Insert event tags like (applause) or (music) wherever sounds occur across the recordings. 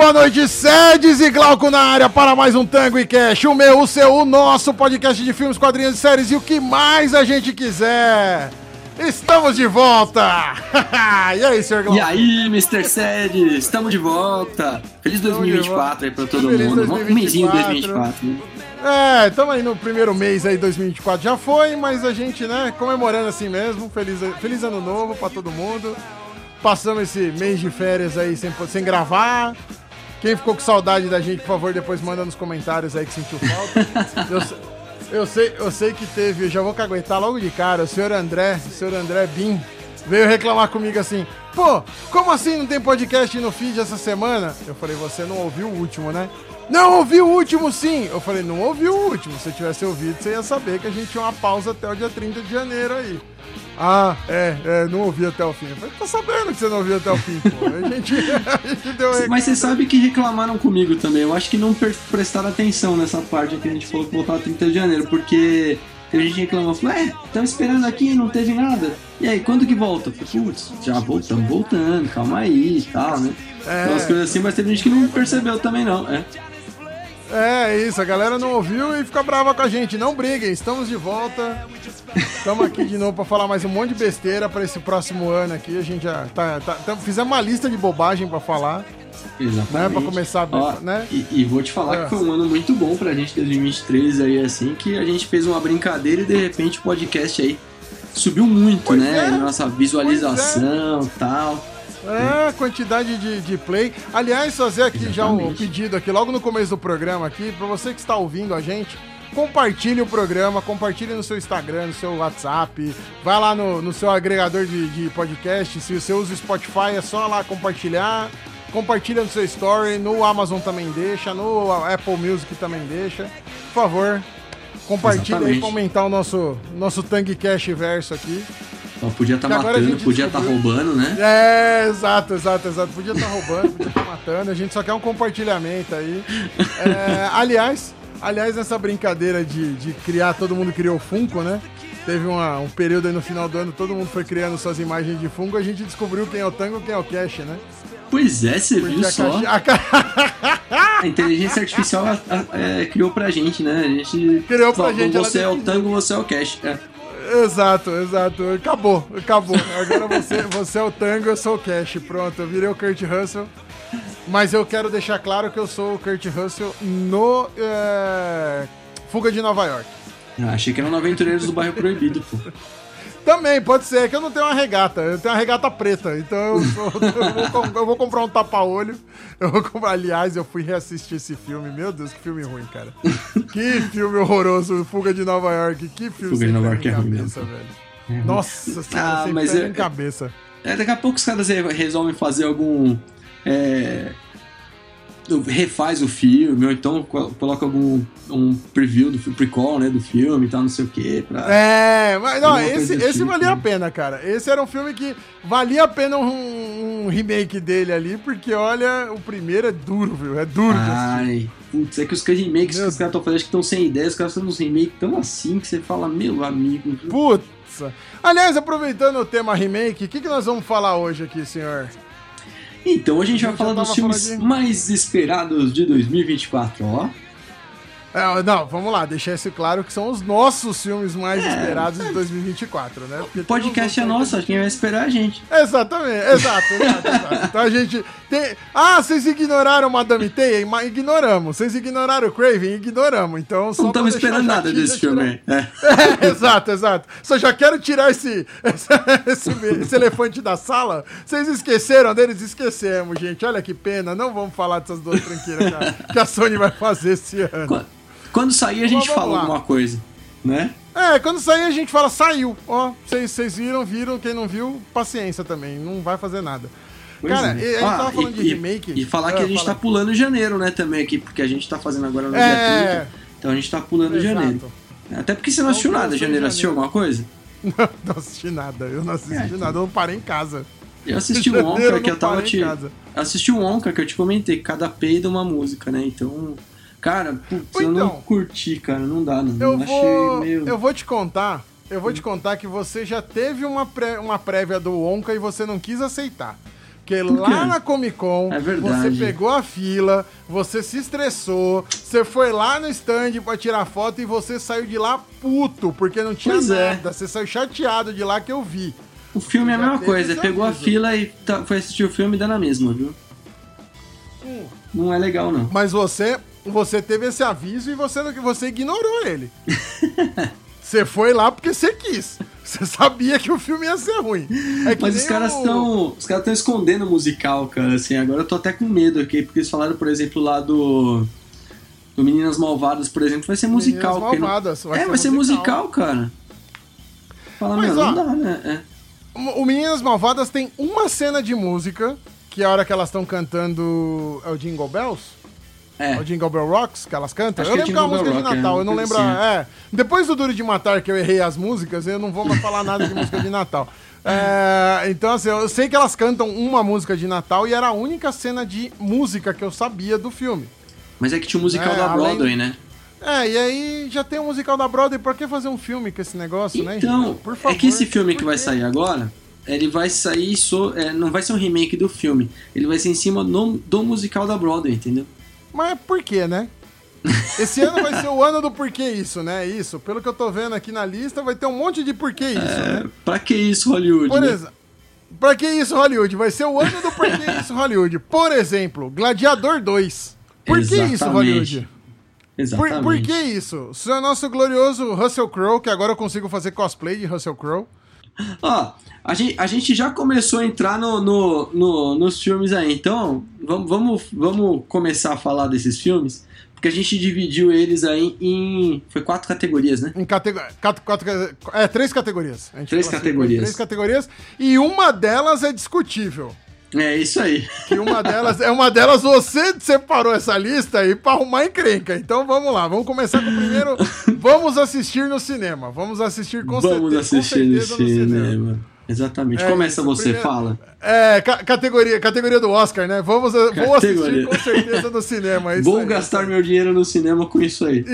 boa noite, Sedes e Glauco na área para mais um Tango e Cash, o meu, o seu, o nosso podcast de filmes, quadrinhos e séries e o que mais a gente quiser. Estamos de volta! (laughs) e aí, senhor Glauco? E aí, Mr. Sedes, estamos de volta! Feliz 2024 aí pra todo Feliz mundo, 2024. um mêsinho 2024, né? É, estamos aí no primeiro mês aí, 2024 já foi, mas a gente, né, comemorando assim mesmo. Feliz, feliz ano novo para todo mundo. Passamos esse mês de férias aí sem, sem gravar. Quem ficou com saudade da gente, por favor, depois manda nos comentários aí que sentiu falta. (laughs) eu, eu, sei, eu sei que teve, eu já vou caguetar logo de cara, o senhor André, o senhor André Bim, veio reclamar comigo assim: pô, como assim não tem podcast no feed essa semana? Eu falei: você não ouviu o último, né? Não ouvi o último, sim! Eu falei: não ouvi o último. Se tivesse ouvido, você ia saber que a gente tinha uma pausa até o dia 30 de janeiro aí. Ah, é, é, não ouvi até o fim. Eu falei, tô sabendo que você não ouviu até o fim, pô. A gente, (laughs) a gente deu Mas você sabe que reclamaram comigo também. Eu acho que não prestaram atenção nessa parte que a gente falou que voltava 30 de janeiro, porque tem gente reclamou, falou, é, estamos esperando aqui, não teve nada. E aí, quando que volta? Putz, já voltamos voltando, calma aí e tal, né? É. Umas coisas assim, mas teve gente que não percebeu também, não, é. É, isso, a galera não ouviu e fica brava com a gente. Não briguem, estamos de volta. Estamos aqui de novo para falar mais um monte de besteira para esse próximo ano aqui. A gente já tá, tá, tá fizemos uma lista de bobagem para falar. Exatamente. Né, pra começar, Ó, né? E, e, vou te falar é. que foi um ano muito bom pra gente, 2023 aí, assim, que a gente fez uma brincadeira e de repente o podcast aí subiu muito, pois né? É. Nossa visualização e é. tal. É, quantidade de, de play. Aliás, fazer aqui Exatamente. já um pedido aqui, logo no começo do programa aqui, para você que está ouvindo a gente, compartilhe o programa, compartilhe no seu Instagram, no seu WhatsApp, vai lá no, no seu agregador de, de podcast, se você usa o Spotify, é só lá compartilhar, compartilha no seu story, no Amazon também deixa, no Apple Music também deixa. Por favor, compartilhe aí para aumentar o nosso, nosso Tank Cash verso aqui. Então, podia estar tá matando, podia estar tá roubando, né? É, exato, exato, exato. Podia estar tá roubando, podia estar tá matando. A gente só quer um compartilhamento aí. É, aliás, aliás, nessa brincadeira de, de criar, todo mundo criou Funko, né? Teve uma, um período aí no final do ano, todo mundo foi criando suas imagens de Funko, a gente descobriu quem é o Tango e quem é o Cash, né? Pois é, você viu só? A, inteligência artificial é, criou pra gente, né? A gente criou pra gente. Você é o Tango, você é o Cash. É. Exato, exato. Acabou, acabou. Agora você, você é o Tango, eu sou o Cash. Pronto, eu virei o Kurt Russell. Mas eu quero deixar claro que eu sou o Kurt Russell no é... Fuga de Nova York. Ah, achei que era no Aventureiros do Bairro Proibido, pô. Também, pode ser, que eu não tenho uma regata, eu tenho uma regata preta, então eu, (laughs) eu, vou, eu vou, comprar um tapa-olho. Eu vou comprar. Aliás, eu fui reassistir esse filme, meu Deus, que filme ruim, cara. que filme horroroso, Fuga de Nova York, que filme Fuga de Nova York é ruim mesmo. velho. É Nossa senhora, ah, mas é, em cabeça. É, daqui a pouco os caras resolvem fazer algum. É, refaz o filme, ou então coloca algum um preview do prequel, né, do filme e tal, não sei o que. É, mas não, esse, esse tipo, valia a né? pena, cara. Esse era um filme que valia a pena um, um remake dele ali, porque olha, o primeiro é duro, viu? É duro. Ai, putz, é que os remakes meu que os caras estão fazendo, acho que estão sem ideia, os caras estão nos remakes tão assim que você fala, meu amigo. Putz. Aliás, aproveitando o tema remake, o que, que nós vamos falar hoje aqui, senhor? Então a gente vai falar dos filmes de... mais esperados de 2024, ó. É, não, vamos lá, deixar isso claro que são os nossos filmes mais é, esperados de 2024, né? Porque o podcast é nosso, quem vai esperar é a gente. Exatamente, exato, exato, exato. Então a gente tem. Ah, vocês ignoraram Madame Teia? Ignoramos. Vocês ignoraram o Craven? Ignoramos. Então só Não estamos esperando nada desse filme. É. é. (laughs) exato, exato. Só já quero tirar esse, esse, esse, elefante da sala. Vocês esqueceram deles? Esquecemos, gente. Olha que pena. Não vamos falar dessas duas tranqueiras que a Sony vai fazer esse ano. Quando sair, a gente fala lá. alguma coisa, né? É, quando sair, a gente fala, saiu. Ó, vocês viram, viram. Quem não viu, paciência também. Não vai fazer nada. Pois Cara, é. a gente ah, tava falando e, de remake. E, falar que a gente tá pulando janeiro, né, também aqui, porque a gente tá fazendo agora no é... dia 30. Então a gente tá pulando Exato. janeiro. Até porque você não assistiu nada, janeiro. Assistiu alguma coisa? (laughs) Não, não assisti nada. Eu não assisti é, nada, eu não parei em casa. Eu assisti o (laughs) Onca que eu tava te. Assisti o Onca que eu te comentei, cada peido uma música, né? Então. Cara, putz, então, eu não então, curti, cara, não dá, não. Eu, vou, meio... eu vou te contar, eu vou te contar que você já teve uma, pré, uma prévia do Onca e você não quis aceitar. Porque lá na Comic Con, é você pegou a fila, você se estressou, você foi lá no stand pra tirar foto e você saiu de lá puto, porque não tinha Pois é. nada. Você saiu chateado de lá que eu vi. O filme é a mesma coisa, pegou a fila e tá- foi assistir o filme e dá na mesma, viu? Hum. Não é legal, não. Mas você, você teve esse aviso e você, você ignorou ele. (laughs) Você foi lá porque você quis. Você sabia que o filme ia ser ruim. É Mas os caras o- estão. Os caras estão escondendo o musical, cara. Assim, agora eu tô até com medo aqui, porque eles falaram, por exemplo, lá do. Do Meninas Malvadas, por exemplo, vai ser musical. Meninas porque não- Malvadas, é, vai ser musical, cara. Fala, Mas, meu, ó, não dá, né? É. O Meninas Malvadas tem uma cena de música, que é a hora que elas estão cantando. É o Jingle Bells? É. O Jingle Bell Rocks, que elas cantam? Acho eu é lembro que é uma música Bell de Rock, Natal, é, eu não lembro. coisa a- É. Depois do Duro de Matar, que eu errei as músicas, eu não vou mais falar nada de música de Natal. (laughs) É, então, assim, eu sei que elas cantam uma música de Natal e era a única cena de música que eu sabia do filme. Mas é que tinha o musical É, da além- Broadway, né? É, e aí já tem o musical da Broadway, pra que fazer um filme com esse negócio, né, Então? Por favor. é que esse filme que por vai sair agora, ele vai sair. So, é, não vai ser um remake do filme. Ele vai ser em cima do, do musical da Broadway, entendeu? Mas por quê, né? Esse ano vai ser o ano do porquê isso, né? Isso. Pelo que eu tô vendo aqui na lista, vai ter um monte de porquê isso, né? Pra que isso, Hollywood? Por né? exemplo. Pra que isso, Hollywood? Vai ser o ano do porquê (laughs) isso, Hollywood. Por exemplo, Gladiador 2. Por que isso, Exatamente. Hollywood? Por, Exatamente. por que isso? O seu nosso glorioso Russell Crowe, que agora eu consigo fazer cosplay de Russell Crowe. Ó, a gente, a gente já começou a entrar no, no, no- nos filmes aí, então vamos, vamos, vamos começar a falar desses filmes, porque a gente dividiu eles aí em. Foi quatro categorias, né? Em catego... quatro, quatro, é, três categorias. Três em categorias. Três categorias. E uma delas é discutível. É isso aí. Que uma delas, é uma delas, você separou essa lista aí pra arrumar encrenca. Então vamos lá, vamos começar com o primeiro. (laughs) Vamos assistir no cinema. Vamos assistir com Vamos certeza. assistir com no certeza cinema. Exatamente. É Começa isso, você, primeiro- fala. É, ca- categoria, categoria do Oscar, né? Vamos, vou assistir Categoria. com certeza no cinema. é isso Vou aí. gastar meu dinheiro no cinema com isso aí.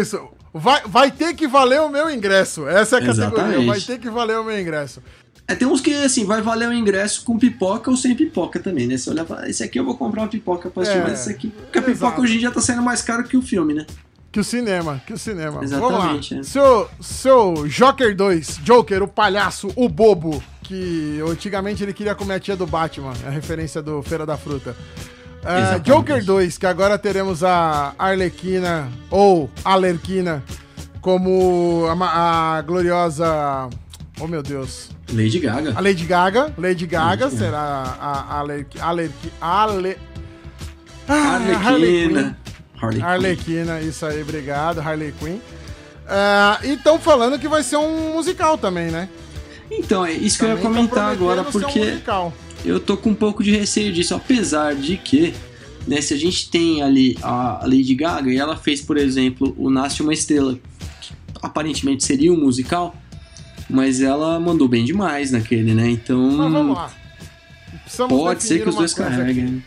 Isso. Vai, vai ter que valer o meu ingresso. Essa é a categoria. Exatamente. Vai ter que valer o meu ingresso. É, tem uns que, assim, vai valer o ingresso com pipoca ou sem pipoca também, né? Você olha e esse aqui eu vou comprar uma pipoca pra assistir, É, mas esse aqui... Porque a exato. pipoca hoje em dia tá saindo mais caro que o filme, né? Que o cinema, que o cinema. Exatamente, Vamos lá. é. Seu, seu Joker 2, Joker, o palhaço, o bobo, que antigamente ele queria comer a tia do Batman, a referência do Feira da Fruta. Exatamente. Joker 2, que agora teremos a Arlequina, ou Alerquina, como a, a gloriosa. Oh meu Deus. Lady Gaga. A Lady Gaga. Lady Gaga Lady será a Alerqui. Alerqui. Ale. Ah, Harley Quinn. Arlequina. Harley Quinn. Arlequina, isso aí, obrigado, Harley Quinn. Ah, e estão falando que vai ser um musical também, né? Então, é isso que eu ia Também comentar agora, um porque musical. eu tô com um pouco de receio disso, apesar de que, né, se a gente tem ali a Lady Gaga e ela fez, por exemplo, o Nasce uma Estrela, que aparentemente seria um musical, mas ela mandou bem demais naquele, né? Então, Mas vamos lá. Precisamos pode ser que os dois carreguem.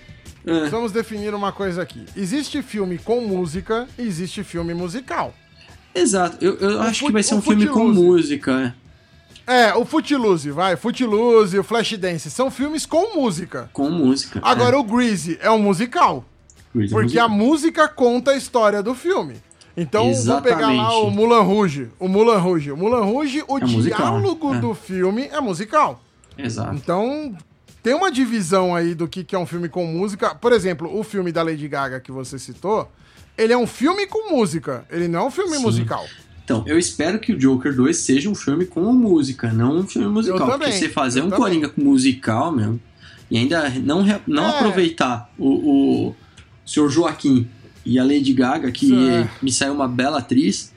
É, Precisamos definir uma coisa aqui. Existe filme com música e existe filme musical. exato, eu, eu acho que vai ser um filme com música. é. É, o Footloose, vai. Footloose, o Flashdance. São filmes com música. Com música. Agora, o Greasy é um musical. é. Coisa Porque a música conta a história do filme. Então, vou pegar lá Exatamente. o Mulan Rouge. O Mulan Rouge. O Mulan Rouge, o É musical, diálogo é. do filme é musical. Exato. Então, tem uma divisão aí do que, que é um filme com música. Por exemplo, o filme da Lady Gaga que você citou, ele é um filme com música. Ele não é um filme Sim. musical. Então, eu espero que o Joker 2 seja um filme com música, não um filme musical. Eu porque você fazer um também. Coringa com musical mesmo, e ainda não, não É. aproveitar o, o Sr. Joaquim e a Lady Gaga, que é. me saiu uma bela atriz,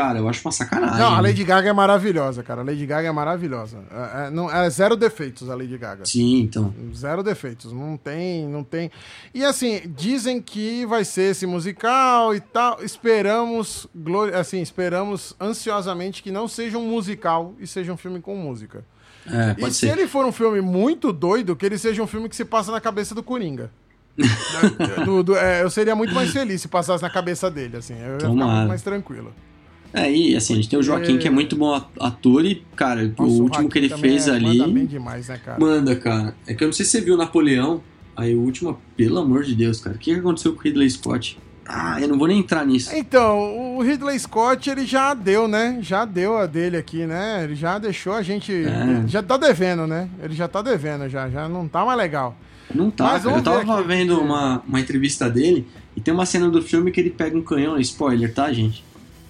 cara, eu acho uma sacanagem. Não, a? Lady Gaga é maravilhosa, cara. A Lady Gaga é maravilhosa. É, é, não, é zero defeitos a Lady Gaga. Sim, então. Zero defeitos, não tem, não tem. E assim, dizem que vai ser esse musical e tal. Esperamos, assim, esperamos ansiosamente que não seja um musical e seja um filme com música. É, E se ser. ele for um filme muito doido, que ele seja um filme que se passa na cabeça do Coringa. (laughs) Do- do- é, eu seria muito mais feliz se passasse na cabeça dele, assim. Eu ia ficar muito mais tranquilo. É, e assim, a gente tem o Joaquim, que é muito bom ator, e, cara, Nossa, o último o que ele fez é, ali. Manda bem demais, né, cara? Manda, cara. É que eu não sei se você viu Napoleão. Aí o último, pelo amor de Deus, cara. O que aconteceu com o Ridley Scott? Ah, eu não vou nem entrar nisso. Então, o Ridley Scott, ele já deu, né? Já deu a dele aqui, né? Ele já deixou a gente. É. Já tá devendo, né? Ele já tá devendo, já. Já não tá mais legal. Não tá, Mas cara. Eu tava vendo uma, uma entrevista dele e tem uma cena do filme que ele pega um canhão, spoiler, tá, gente?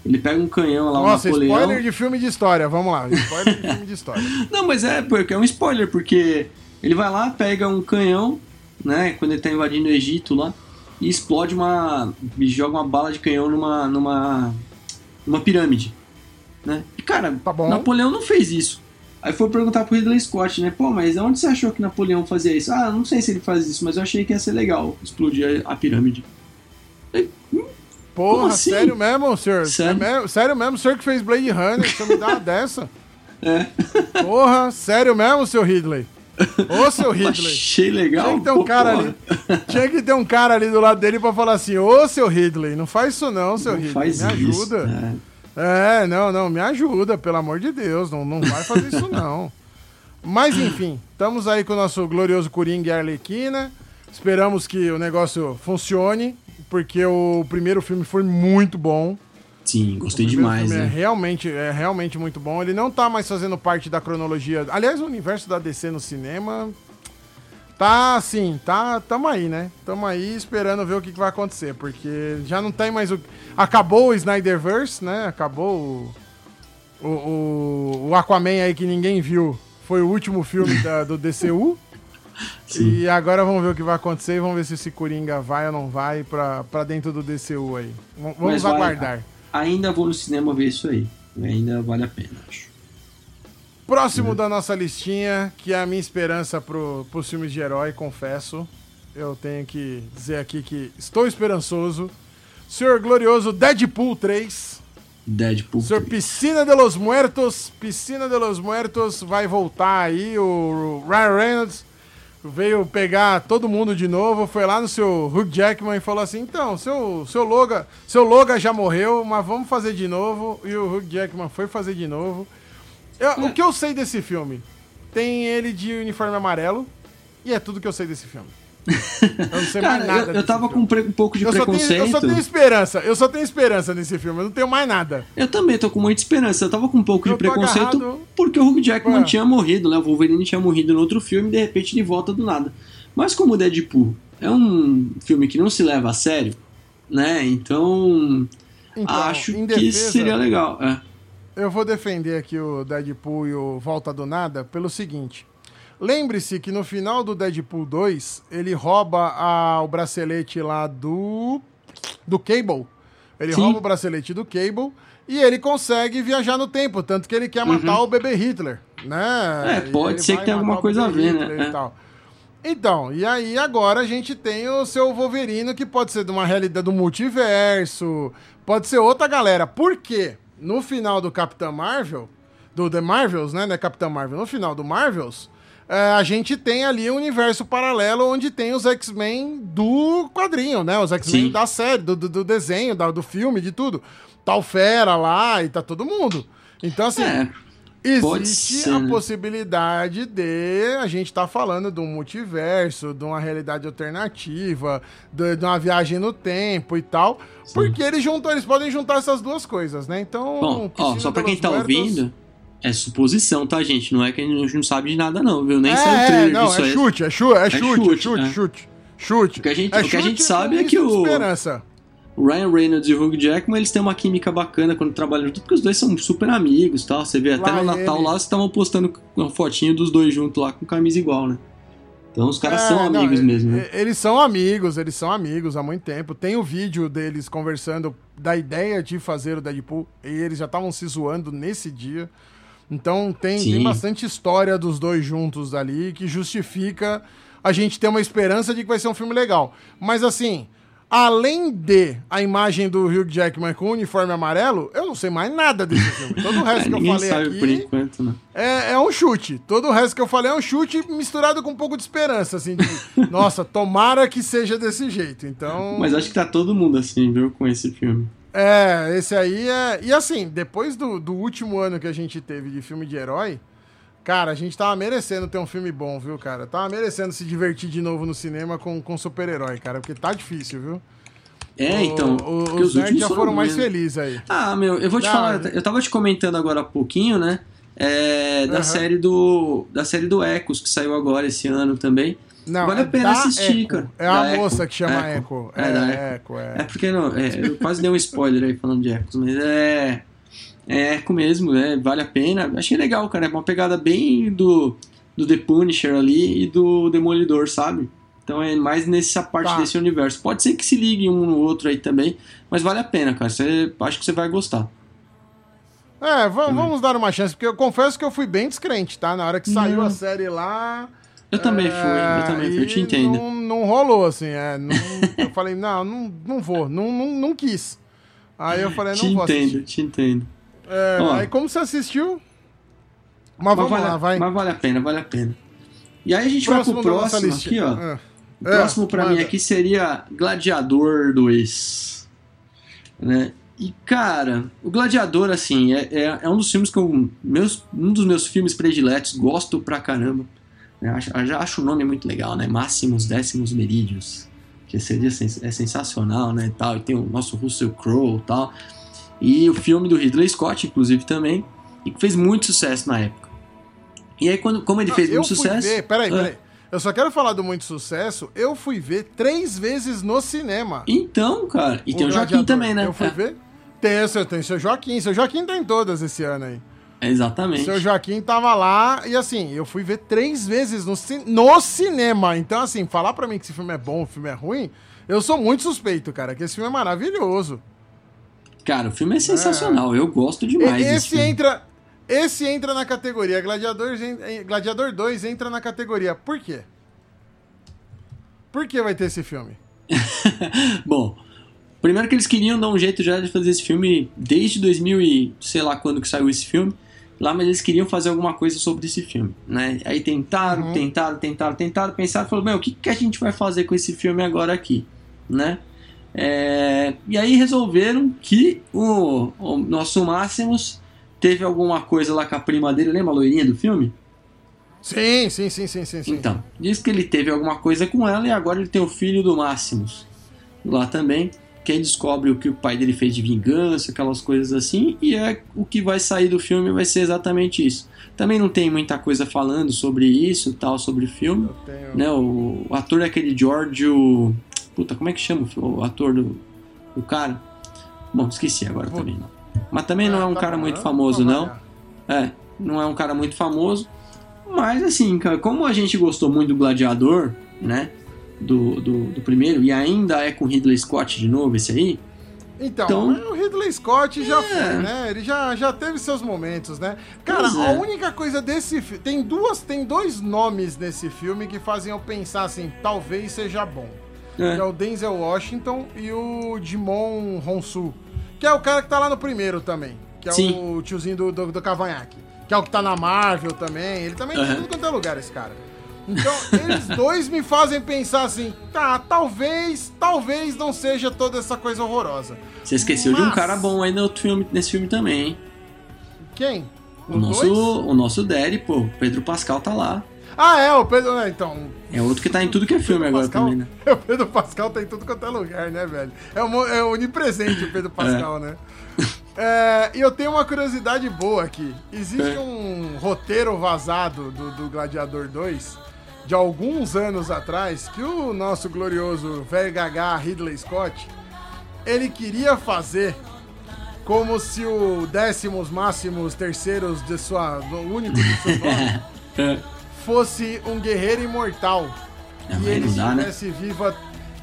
Ele pega um canhão lá, Nossa, um Napoleão. spoiler de filme de história, vamos lá. Spoiler de filme de história. (laughs) Não, mas é, porque é um spoiler, porque ele vai lá, pega um canhão, né, quando ele tá invadindo o Egito lá, e explode uma. e joga uma bala de canhão numa. numa. numa pirâmide. Né? E cara, tá Napoleão não fez isso. Aí foi perguntar pro Ridley Scott, né? Pô, mas onde você achou que Napoleão fazia isso? Ah, não sei se ele faz isso, mas eu achei que ia ser legal explodir a, pirâmide. Hum, Porra, assim? sério mesmo, senhor? Sério? É, sério mesmo, o senhor que fez Blade Runner, você me dá uma (laughs) dessa? É. Porra, sério mesmo, seu Ridley? Ô, (laughs) seu Ridley. Achei legal. Tinha que ter um cara ali. Tinha que ter um cara ali do lado dele pra falar assim: Ô, seu Ridley, não faz isso não, seu não Ridley. Faz me ajuda. É. é, não, não, me ajuda, pelo amor de Deus. Não, não vai fazer isso (laughs) não. Mas enfim, estamos aí com o nosso glorioso Coringa e Arlequina. Esperamos que o negócio funcione, porque o primeiro filme foi muito bom. Sim, gostei demais. É né? É realmente, é realmente muito bom. Ele não tá mais fazendo parte da cronologia. Aliás, o universo da DC no cinema tá assim, tá, tamo aí, né? Tamo aí esperando ver o que, que vai acontecer, porque já não tem mais o acabou o Snyderverse, né? Acabou o, o, o Aquaman aí que ninguém viu. Foi o último filme da, do DCU. Sim. E agora vamos ver o que vai acontecer e vamos ver se esse Coringa vai ou não vai pra, pra dentro do DCU aí. Vamos Mas aguardar. Vai, ainda vou no cinema ver isso aí. Ainda vale a pena, acho. Próximo da nossa listinha, que é a minha esperança pro, pros filmes de herói, confesso. Eu tenho que dizer aqui que estou esperançoso. Senhor Glorioso Deadpool 3. Deadpool. Senhor 3. Piscina de los Muertos. Piscina de los Muertos vai voltar aí. O Ryan Reynolds veio pegar todo mundo de novo, foi lá no seu Hugh Jackman e falou assim: então, seu, seu, Loga, seu Loga já morreu, mas vamos fazer de novo. E o Hugh Jackman foi fazer de novo. Eu, O que eu sei desse filme? Tem ele de uniforme amarelo, e é tudo que eu sei desse filme. Eu não sei Cara, mais nada. Eu, eu tava com um pouco de eu preconceito. Tenho, eu só tenho esperança. Eu só tenho esperança nesse filme. Eu não tenho mais nada. Eu também tô com muita esperança. Eu tava com um pouco eu de preconceito agarrado. porque o Hugh Jackman tinha morrido, né? O Wolverine tinha morrido no outro filme e de repente ele volta do nada. Mas como o Deadpool é um filme que não se leva a sério, né? Então, então acho defesa, que seria legal. É. Eu vou defender aqui o Deadpool e o Volta do Nada pelo seguinte. Lembre-se que no final do Deadpool 2, ele rouba a, o bracelete lá do. do Cable. Ele Sim. rouba o bracelete do Cable e ele consegue viajar no tempo, tanto que ele quer uhum. matar o bebê Hitler, né? É, pode ser que tenha alguma coisa a ver, né? É. Tal. Então, e aí agora a gente tem o seu Wolverine, que pode ser de uma realidade do multiverso, pode ser outra galera. Por quê? No final do Capitão Marvel, do The Marvels, né, né, Capitão Marvel, no final do Marvels, a gente tem ali um universo paralelo onde tem os X-Men do quadrinho, né? Os X-Men da série, do, do, desenho, do filme, de tudo. Tá o Fera lá e tá todo mundo. Então, assim. É. Existe a possibilidade de a gente estar tá falando de um multiverso, de uma realidade alternativa, de, de uma viagem no tempo e tal. Sim. Porque eles juntam, eles podem juntar essas duas coisas, né? Então. Bom, ó, só pra quem tá ouvindo, é suposição, tá, gente? Não é que a gente não sabe de nada, não, viu? Nem é, saiu trailer não, é chute, é chute, é, é chute, chute, chute, é. chute, chute. O que a gente, é o que a gente sabe é que o, o Ryan Reynolds e o Hugh Jackman, eles têm uma química bacana quando trabalham junto, porque os dois são super amigos, tal. Você vê até lá no Natal ele... lá, vocês estavam postando uma fotinho dos dois juntos lá com camisa igual, né? Então os caras é, são amigos não, mesmo. Né? Eles são amigos, eles são amigos há muito tempo. Tem o vídeo deles conversando da ideia de fazer o Deadpool e eles já estavam se zoando nesse dia. Então tem, tem bastante história dos dois juntos ali que justifica a gente ter uma esperança de que vai ser um filme legal. Mas assim, além de a imagem do Hugh Jackman com o uniforme amarelo, eu não sei mais nada desse (laughs) filme. Todo o resto que eu falei sabe aqui por enquanto, né? é, é, um chute. Todo o resto que eu falei é um chute misturado com um pouco de esperança, assim, de, (laughs) nossa, tomara que seja desse jeito. Então, mas acho que tá todo mundo assim, viu, com esse filme. É, esse aí é. E assim, depois do, do último ano que a gente teve de filme de herói, cara, a gente tava merecendo ter um filme bom, viu, cara? Tava merecendo se divertir de novo no cinema com, com super-herói, cara, porque tá difícil, viu? É, então. O, porque os nerds já foram foram mais felizes aí. Ah, meu, eu vou te falar, eu tava te comentando agora há pouquinho, né? é, da Aham. série do da série do Ecos que saiu agora esse ano também. Não, Vale a é pena da assistir, Echo. cara. É a Da moça Echo. que chama Echo. Echo. É, É, da é Echo, é. É porque não, é, eu quase dei um spoiler aí falando de Ecos, mas é é Echo mesmo, né? Vale a pena. Achei legal, cara. É uma pegada bem do do The Punisher ali e do Demolidor, sabe? Então é mais nessa parte Tá. desse universo. Pode ser que se ligue um no outro aí também, mas vale a pena, cara. Você, acho que você vai gostar. É, va- vamos dar uma chance, porque eu confesso que eu fui bem descrente, tá? Na hora que saiu a série lá. Eu também é, fui, eu também fui, eu te entendo. Não, não rolou, assim, é. não- eu falei, não, não, não vou, não, não, não quis. Aí eu falei, te não vou entendo, assistir. te entendo. É, Ó. aí como você assistiu? Mas Mas vamos vale, lá, vai. mas vale a pena, vale a pena. E aí a gente vai pro próximo aqui, ó. Ah. O próximo É, pra mim aqui seria Gladiador 2. Né? E, cara, o Gladiador, assim, é, é, é um dos filmes que eu. Meus, um dos meus filmes prediletos, gosto pra caramba. Né? Acho, eu já acho o nome muito legal, né? Máximos Décimos Merídios. Que seria sens- é sensacional, né? e Tal. E tem o nosso Russell Crowe e tal. E o filme do Ridley Scott, inclusive, também. E que fez muito sucesso na época. E aí, quando, como ele fez eu muito fui sucesso. Ver, peraí, Ah. peraí. Eu só quero falar do muito sucesso. Eu fui ver três vezes no cinema. Então, cara. E tem o Joaquim também, né? Eu fui É, ver. Tem, seu, tem seu Joaquim. Seu Joaquim tem todas esse ano aí. Exatamente. Seu Joaquim tava lá e assim, eu fui ver três vezes no, ci- no cinema. Então, assim, falar pra mim que esse filme é bom, o filme é ruim, eu sou muito suspeito, cara, que esse filme é maravilhoso. Cara, o filme é sensacional. Eu gosto demais esse entra. Esse entra na categoria. Gladiador, en- Gladiador 2 entra na categoria. Por quê? Por que vai ter esse filme? (laughs) Bom, primeiro que eles queriam dar um jeito já de fazer esse filme desde 2000 e sei lá quando que saiu esse filme. Lá, mas eles queriam fazer alguma coisa sobre esse filme, né? Aí tentaram, Uhum. tentaram, tentaram, tentaram, pensaram, falaram, meu, o que, que a gente vai fazer com esse filme agora aqui, né? É, E aí resolveram que o, o nosso Máximos teve alguma coisa lá com a prima dele, lembra a loirinha do filme? Sim, sim, sim, sim, sim. sim. Então, diz que ele teve alguma coisa com ela e agora ele tem o filho do Máximos lá também. Que descobre o que o pai dele fez de vingança, aquelas coisas assim, e é o que vai sair do filme vai ser exatamente isso. Também não tem muita coisa falando sobre isso, tal, sobre o filme. Tenho- Né? O, o ator é aquele Giorgio. Puta, como é que chama o, o ator do, do cara? Bom, esqueci agora Puta. também. Mas também não é um tá cara muito famoso, não. É, não é um cara muito famoso. Mas assim, como a gente gostou muito do Gladiador, né? Do, do, do primeiro, e ainda é com Ridley Scott de novo esse aí. Então, Então- o Ridley Scott já É. foi, né? Ele já, já teve seus momentos, né? Cara, é. a única coisa desse filme. Tem duas, tem dois nomes nesse filme que fazem eu pensar assim, talvez seja bom. É. É o Denzel Washington e o Jimon Honsu. Que é o cara que tá lá no primeiro também. Que é Sim. o tiozinho do, do, do cavanhaque. Que é o que tá na Marvel também. Ele também tem Aham. tudo quanto é lugar, esse cara. Então, eles dois me fazem pensar assim, tá, talvez, talvez não seja toda essa coisa horrorosa. Você esqueceu de um Mas- cara bom aí no outro filme, nesse filme também, hein? Quem? O No nosso, dois? o nosso Daddy, pô, o Pedro Pascal tá lá. Ah, é, o Pedro. é, Então. É outro que tá em tudo que é filme agora Pascal, também, né? (laughs) O Pedro Pascal tá em tudo quanto é lugar, né, velho? É, mo- é onipresente o Pedro (laughs) Pascal, né? É, e eu tenho uma curiosidade boa aqui. Existe É. um roteiro vazado do, do Gladiador 2 de alguns anos atrás que o nosso glorioso velho gagá Ridley Scott ele queria fazer como se o décimos máximos terceiros de sua o único de seu (laughs) nome É. fosse um guerreiro imortal Ah, e ele né? estivesse vivo a-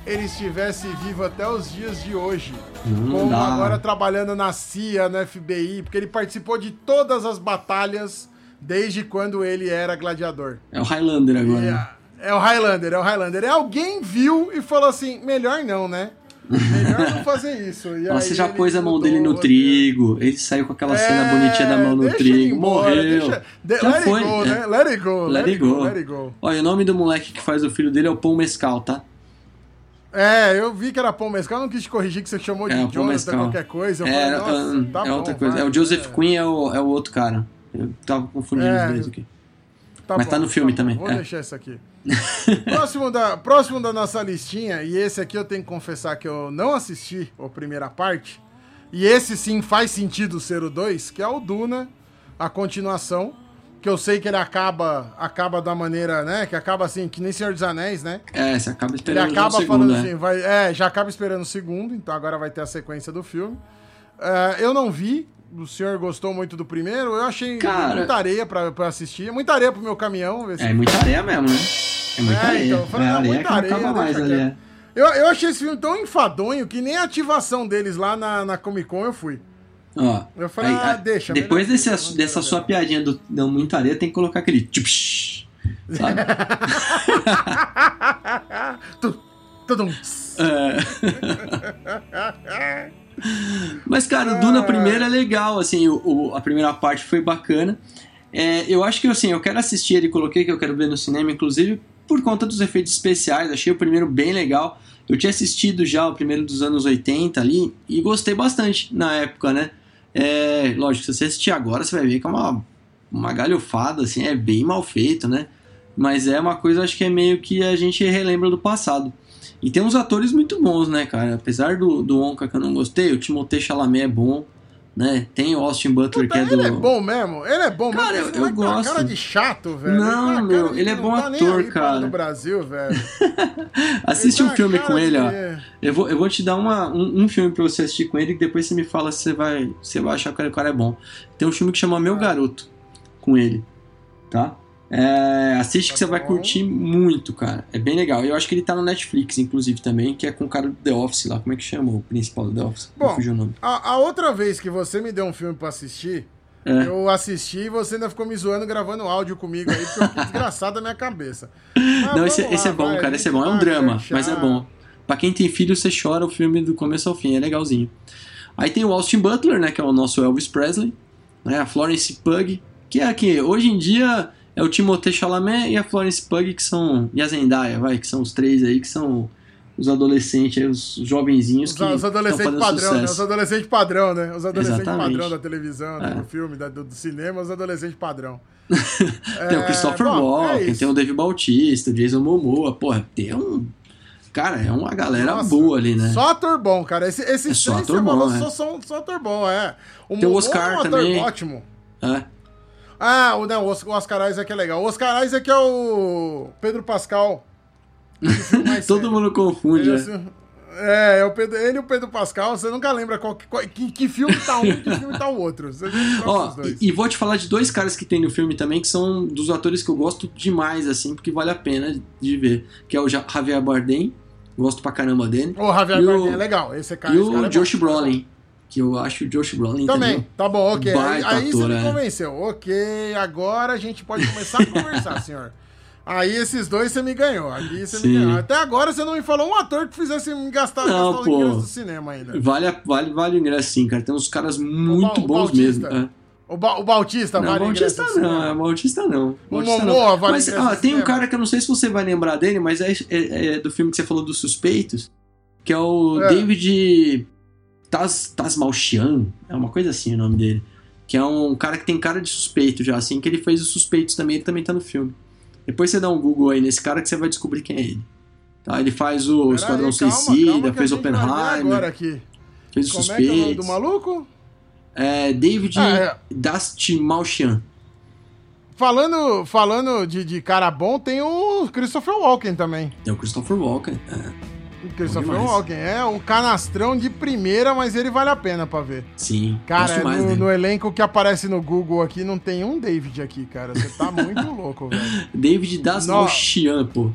ele estivesse vivo até os dias de hoje Não como dá. agora trabalhando na CIA, no FBI, porque ele participou de todas as batalhas desde quando ele era gladiador. É o Highlander agora. Né? ah, é o Highlander, é o Highlander. E alguém viu e falou assim: melhor não, né? Melhor não fazer isso. E Nossa, já pôs a mão dele no trigo. Ele saiu com aquela cena É, bonitinha da mão no trigo. embora, Morreu. deixa- de- Já let foi, it go, é. né? Let it go, Let it go. let it go. Olha, o nome do moleque que faz o filho dele é o Paul Mescal, tá? É, eu vi que era Paul Mescal, não quis te corrigir que você chamou de É, o Paul Jonathan qualquer coisa. Eu É, falei, é, tá é bom, outra coisa. vai, é o Joseph é, Quinn é o, é o outro cara. Eu tava confundindo É, os dois aqui. tá mas bom, tá no filme bom, também, Vou é. deixar isso aqui. (laughs) próximo, da, próximo da nossa listinha, e esse aqui eu tenho que confessar que eu não assisti a primeira parte, e esse sim faz sentido ser o 2, que é o Duna, a continuação, que eu sei que ele acaba acaba da maneira, né, que acaba assim, que nem Senhor dos Anéis, né? É, você acaba Ele esperando o acaba segundo, falando assim, vai, é, já acaba esperando o segundo, então agora vai ter a sequência do filme. É, eu não vi, o senhor gostou muito do primeiro, eu achei Cara- muita areia pra, pra assistir, muita areia pro meu caminhão. É muita areia mesmo, né? É muita É, areia. então, eu falei, é ah, areia muita que não areia, mais ali. é. Eu, eu achei esse filme tão enfadonho que nem a ativação deles lá na, na Comic Con eu fui. Ó, Eu falei, ah, deixa, Depois desse, não dessa quero sua ver. piadinha do não muita areia, tem que colocar aquele sabe? (laughs) (laughs) Tu- tudum. É. (laughs) Mas, cara, o Duna primeiro é legal, assim, o, o- a primeira parte foi bacana. É, eu acho que, assim, eu quero assistir ele, coloquei que eu quero ver no cinema, inclusive por conta dos efeitos especiais, achei o primeiro bem legal. Eu tinha assistido já o primeiro dos anos 80 ali e gostei bastante na época, né? É, lógico, se você assistir agora, você vai ver que é uma, uma galhofada, assim, é bem mal feito, né? Mas é uma coisa, acho que é meio que a gente relembra do passado. E tem uns atores muito bons, né, cara? Apesar do, do Onca que eu não gostei, o Timothée Chalamet é bom, né? Tem o Austin Butler Puta, que é ele do... é bom mesmo, ele é bom Cara, mesmo. eu- Esse eu uma gosto. cara de chato, velho. Não, cara meu, de ele é que bom tá ator, cara. No Brasil, velho. (laughs) Assiste Ele um filme cara com ele, ó. de- Eu vou, eu vou te dar uma, um, um filme pra você assistir com ele e depois você me fala se você vai, você vai achar que o cara é bom. Tem um filme que chama Meu Ah. Garoto, com ele, tá? É, assiste Tá que você vai curtir muito, cara. É bem legal. Eu acho que ele tá no Netflix, inclusive, também, que é com o cara do The Office lá. Como é que chama o principal do The Office? Bom, fugiu o nome. A, a outra vez que você me deu um filme pra assistir, É. eu assisti e você ainda ficou me zoando gravando áudio comigo aí, porque eu fiquei (laughs) desgraçado da minha cabeça. Não, esse, lá, esse é bom, vai, cara. Esse é bom. É um drama, fechar. mas é bom. Pra quem tem filho, você chora o filme do começo ao fim. É legalzinho. Aí tem o Austin Butler, né? Que é o nosso Elvis Presley. Né, a Florence Pug, que é aqui. Hoje em dia é o Timothée Chalamet e a Florence Pug, que são. E a Zendaya, vai, que são os três aí, que são os adolescentes, os jovenzinhos Os, que os estão adolescentes padrão, né? Os adolescentes padrão, né? Os adolescentes padrão da televisão, É. do filme, da- do, do cinema, os adolescentes padrão. (laughs) Tem o Christopher bom, é Walken, isso. tem o Dave Bautista, o Jason Momoa. Porra, tem um. Cara, é uma galera Nossa, boa ali, né? Só ator bom, cara. Esse, esses É só três ator bom, falou, é. só, só, só ator bom, é. O Tem o Momoa Oscar é um ator também. ótimo. É. Ah, o, não, o Os- o Oscar Isaac é legal. O Oscar Isaac é o Pedro Pascal. (laughs) Todo mundo confunde. Ele, é. é, o Pedro, ele e o Pedro Pascal, você nunca lembra qual, que- qual- que, que filme tá um e que filme tá o outro. Ó, e, e vou te falar de dois caras que tem no filme também, que são dos atores que eu gosto demais, assim, porque vale a pena de ver. Que é o Ja- Javier Bardem, gosto pra caramba dele. O Javier e o- Bardem é legal. Esse cara, e esse cara o é Josh. Brolin, que eu acho o Josh Brolin Também, entendeu? tá bom, ok. Aí, Baita aí ator, você me é. convenceu. Ok, agora a gente pode começar a (laughs) conversar, senhor. Aí esses dois você me ganhou. Aqui você Sim. me ganhou. Até agora você não me falou um ator que fizesse me gastar, Não, gastar pô. do cinema ainda. Vale, a- vale, vale o ingresso sim, cara. Tem uns caras muito o bons Bautista. mesmo. é. O, ba o Bautista Não, vale Bautista ingresso do não, cinema. é Bautista não. Bautista Momoa não. vale Mas ah, tem um cara que eu não sei se você vai lembrar dele, mas é, é- é do filme que você falou dos suspeitos, que é o É. David Tas, Tasmalchian, é uma coisa assim o nome dele. Que é um cara que tem cara de suspeito já, assim, que ele fez os suspeitos também, ele também tá no filme. Depois você dá um Google aí nesse cara que você vai descobrir quem é ele. Tá, ele faz o Pera Esquadrão aí, calma, Suicida, calma que a fez Oppenheimer, fez Como é que é o nome suspeitos. do maluco? É, David Ah, é. Dastmalchian. Falando, falando de, de cara bom, tem o Christopher Walken também. Tem o Christopher Walken. É, Christopher. Walken é o canastrão de primeira, mas ele vale a pena pra ver. sim, Cara, mais no, no elenco que aparece no Google aqui, não tem um David aqui, cara. Você tá muito (laughs) louco, velho. David Dasmalchian, pô.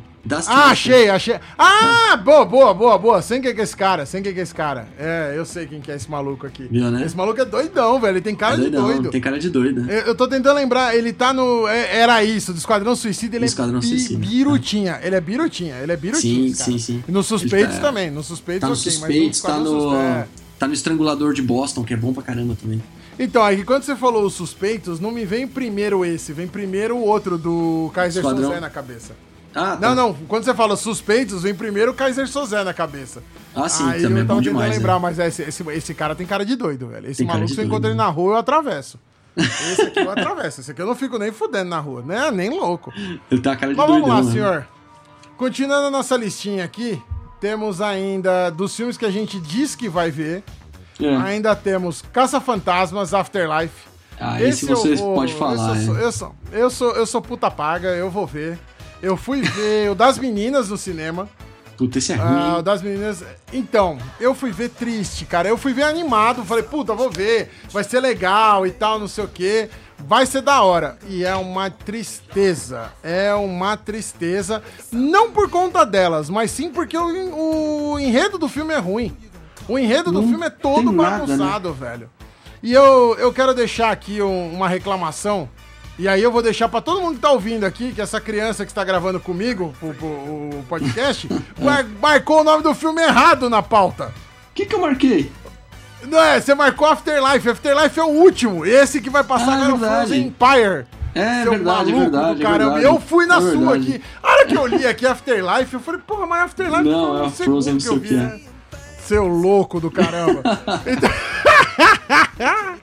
Ah, achei, achei. Ah, boa, boa, boa, boa. Sei quem que é esse cara, sei quem que é esse cara. É, eu sei quem que é esse maluco aqui. Viu, né? Esse maluco é doidão, velho. Ele tem cara É de doidão, doido. Tem cara de doido. né? Eu, eu tô tentando lembrar, ele tá no. é- Era isso, do Esquadrão Suicida, ele Do Esquadrão é bi- Suicida, birutinha. Ele é birutinha, ele é birutinha. Sim, sim, sim. E nos suspeitos tá- também, nos suspeitos Tá no ok, Suspeitos, tá no. É. Tá no Estrangulador de Boston, que é bom pra caramba também. Então, aí quando você falou os suspeitos, não me vem primeiro esse, vem primeiro o outro do Kaiser Esquadrão. Soze na cabeça. Ah, Não, tá. não, quando você fala suspeitos, vem primeiro o Kaiser Sozé na cabeça. Ah, sim, Aí também é eu bom tava tentando demais. lembrar, né? mas esse, esse, esse cara tem cara de doido, velho. Esse Tem maluco, se eu encontro ele na rua, eu atravesso. (laughs) Esse aqui eu atravesso. Esse aqui eu não fico nem fudendo na rua, né? Nem louco. Ele tá a cara de Mas vamos doidão, lá, né? senhor. Continuando a nossa listinha aqui, temos ainda dos filmes que a gente diz que vai ver. É. Ainda temos Caça-Fantasmas, Afterlife. Ah, esse eu você vou- pode falar, Eu sou, é. eu, sou, eu, sou, eu sou puta paga, eu vou ver. Eu fui ver o das meninas no cinema. Puta, esse é Ah, ruim. o das meninas. Então, eu fui ver triste, cara. Eu fui ver animado. Falei, puta, vou ver. Vai ser legal e tal, não sei o quê. Vai ser da hora. E é uma tristeza. É uma tristeza. Não por conta delas, mas sim porque o, o enredo do filme é ruim. O enredo do Não filme é todo né? bagunçado, velho. E eu, eu quero deixar aqui um- uma reclamação. E aí eu vou deixar pra todo mundo que tá ouvindo aqui, que essa criança que está gravando comigo o, o- o podcast, (laughs) mar- marcou o nome do filme errado na pauta. O que que eu marquei? Não é, você marcou Afterlife. Afterlife é o último. Esse que vai passar Ah, agora é o. Frozen Empire. É Seu verdade, é maluco verdade, do é caramba. verdade. Eu fui na É sua verdade. aqui. A hora que eu li aqui Afterlife, eu falei, porra, mas Afterlife Não, é o a segundo Frozen, que eu não vi, o né? Seu louco do caramba. (laughs) Então... (laughs)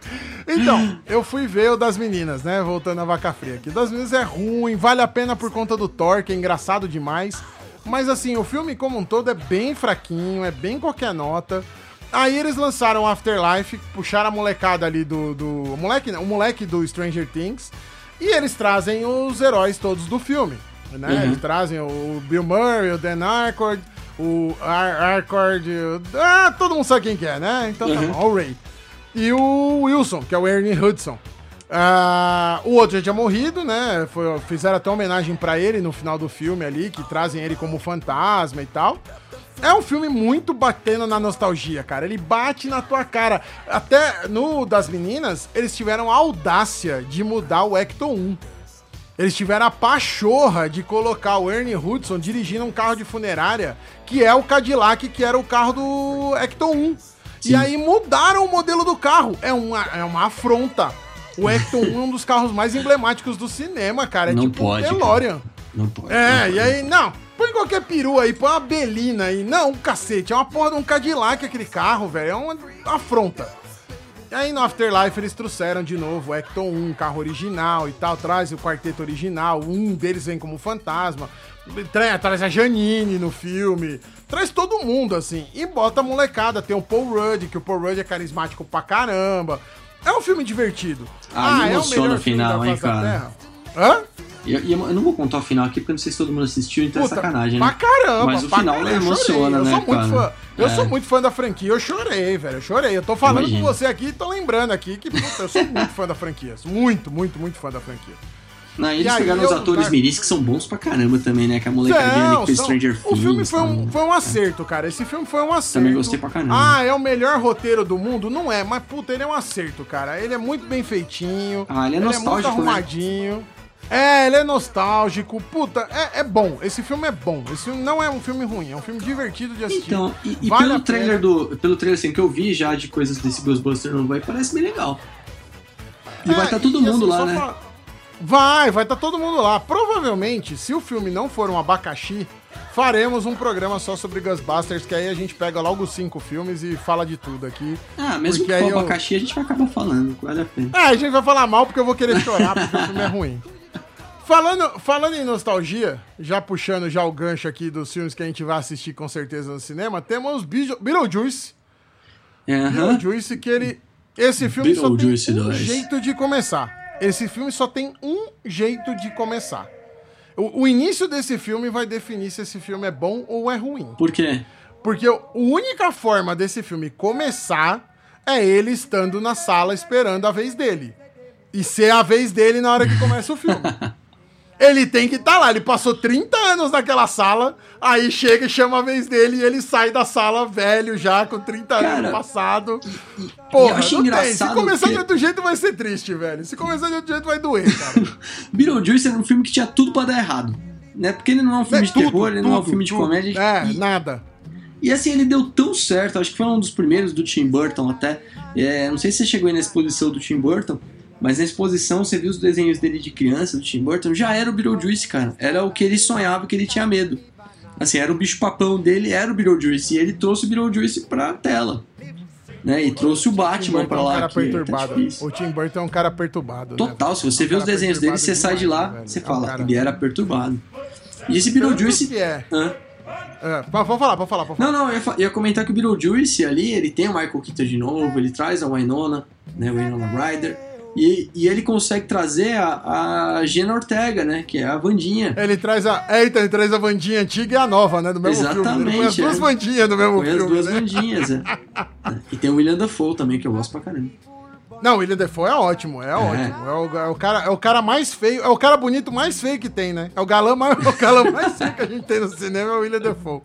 Então, eu fui ver o das meninas, né? Voltando a vaca fria aqui. O das meninas é ruim, vale a pena por conta do Thor, que é engraçado demais. Mas assim, o filme como um todo é bem fraquinho, é bem qualquer nota. Aí eles lançaram Afterlife, puxaram a molecada ali do. do o moleque, o moleque do Stranger Things. E eles trazem os heróis todos do filme. Né? Uhum. Eles trazem o Bill Murray, o Dan Aykroyd, o Ar o- Ah, todo mundo sabe quem que é, né? Então tá Uhum. bom, o Ray. E o Wilson, que é o Ernie Hudson. Ah, o outro já tinha morrido, né? Foi- fizeram até uma homenagem pra ele no final do filme ali, que trazem ele como fantasma e tal. É um filme muito batendo na nostalgia, cara. Ele bate na tua cara. Até no das meninas, eles tiveram a audácia de mudar o Ecto 1. Eles tiveram a pachorra de colocar o Ernie Hudson dirigindo um carro de funerária, que é o Cadillac, que era o carro do Ecto 1. Sim. E aí mudaram o modelo do carro. É uma, é uma afronta. O Ecto 1 é um dos carros mais emblemáticos do cinema, cara. É Não tipo pode, um cara. DeLorean. Não pode. É, não e pode. aí, não, põe qualquer perua aí, põe uma Belina aí. Não, cacete, é uma porra de um Cadillac aquele carro, velho, é uma afronta. E aí no Afterlife eles trouxeram de novo o Ecton 1, carro original e tal, traz o quarteto original, um deles vem como fantasma, tra- traz a Janine no filme, traz todo mundo assim, e bota a molecada, tem o Paul Rudd, que o Paul Rudd é carismático pra caramba. É um filme divertido. Ah, é o melhor o final, filme hein, da da cara? Hã? E, e eu não vou contar o final aqui porque eu não sei se todo mundo assistiu, então é sacanagem, Pra né? caramba, Mas o pra final caramba, eu emociona, chorei. né, Eu sou muito cara? fã. Eu É. sou muito fã da franquia. Eu chorei, velho. Eu chorei. Eu tô falando Imagino. com você aqui e tô lembrando aqui que puta, eu sou muito fã da franquia. Muito, muito, muito fã da franquia. Não, eles E pegaram eu- os atores tá- miris que são bons pra caramba também, né? Que a molecadinha ali fez são- Stranger o filme Things. foi um, tal. foi um acerto, cara. Esse filme foi um acerto. Também gostei pra caramba. Ah, é o melhor roteiro do mundo? Não é, mas puta, ele é um acerto, cara. Ele é muito bem feitinho. Ah, ele é muito nostálgico, né? arrumadinho. É, ele é nostálgico. Puta, é, é bom. Esse filme é bom. Esse filme não é um filme ruim, é um filme divertido de assistir. Então, e, e Vale pelo trailer do. Pelo trailer assim, que eu vi já de coisas desse Ghostbuster novo aí, parece bem legal. E vai É, estar todo e, mundo assim, lá, né? Vai, vai estar todo mundo lá. Provavelmente, se o filme não for um abacaxi, faremos um programa só sobre Ghostbusters, que aí a gente pega logo os cinco filmes e fala de tudo aqui. Ah, mesmo que for aí eu- abacaxi, a gente vai acabar falando, vale a pena. É, a gente vai falar mal porque eu vou querer chorar porque o filme é ruim. (laughs) Falando, falando em nostalgia, já puxando já o gancho aqui dos filmes que a gente vai assistir com certeza no cinema, temos Beetle- Beetlejuice. Beetlejuice, que ele. Esse filme só tem um 2. jeito de começar. Esse filme só tem um jeito de começar. O, o início desse filme vai definir se esse filme é bom ou é ruim. Por quê? Porque a única forma desse filme começar é ele estando na sala esperando a vez dele. E ser a vez dele na hora que começa o filme. (laughs) Ele tem que estar lá. Ele passou 30 anos naquela sala, aí chega e chama a vez dele e ele sai da sala velho já, com 30 anos Cara, no passado. e eu Porra, acho não tem. Se engraçado começar que- de outro jeito vai ser triste, velho. Se começar de outro jeito vai doer, cara. (laughs) Beetlejuice era um filme que tinha tudo pra dar errado. Né? Porque ele não é um filme É de tudo, terror, ele não é um tudo, filme de tudo. comédia. É, e, nada. e assim, ele deu tão certo, acho que foi um dos primeiros do Tim Burton até. É, não sei se você chegou aí na exposição do Tim Burton, Mas na exposição, você viu os desenhos dele de criança, do Tim Burton, já era o Beetlejuice, cara. Era o que ele sonhava, que ele tinha medo. Assim, era o bicho-papão dele, era o Beetlejuice. E ele trouxe o Beetlejuice pra tela. Né? E trouxe o Batman pra lá. É um cara tá perturbado. difícil. o Tim Burton é um cara perturbado. né, Total, se você É um vê os desenhos dele, você sai de lá, demais, velho. você É um fala, cara- ele era perturbado. E esse Beetlejuice. que é. Hã? É, pode falar, pode falar, pode falar. Não, não, eu ia, ia comentar que o Beetlejuice ali, ele tem o Michael Keaton de novo, ele traz a Winona, né, Winona Ryder, e, e ele consegue trazer a, a Jenna Ortega, né, que é a Vandinha. Ele traz a. Eita, ele traz a Vandinha antiga e a nova, né? Do mesmo filme. Ele põe as Exatamente, duas é. Vandinhas do mesmo Foi as filme. duas né? Vandinhas, é. (laughs) E tem o William Dafoe também, que eu gosto pra caramba. Não, o William Defoe é ótimo, é, ótimo. É o, é o cara, é o cara mais feio, é o cara bonito mais feio que tem, né? É o galã mais, (laughs) o galã mais feio que a gente tem no cinema é o William Defoe.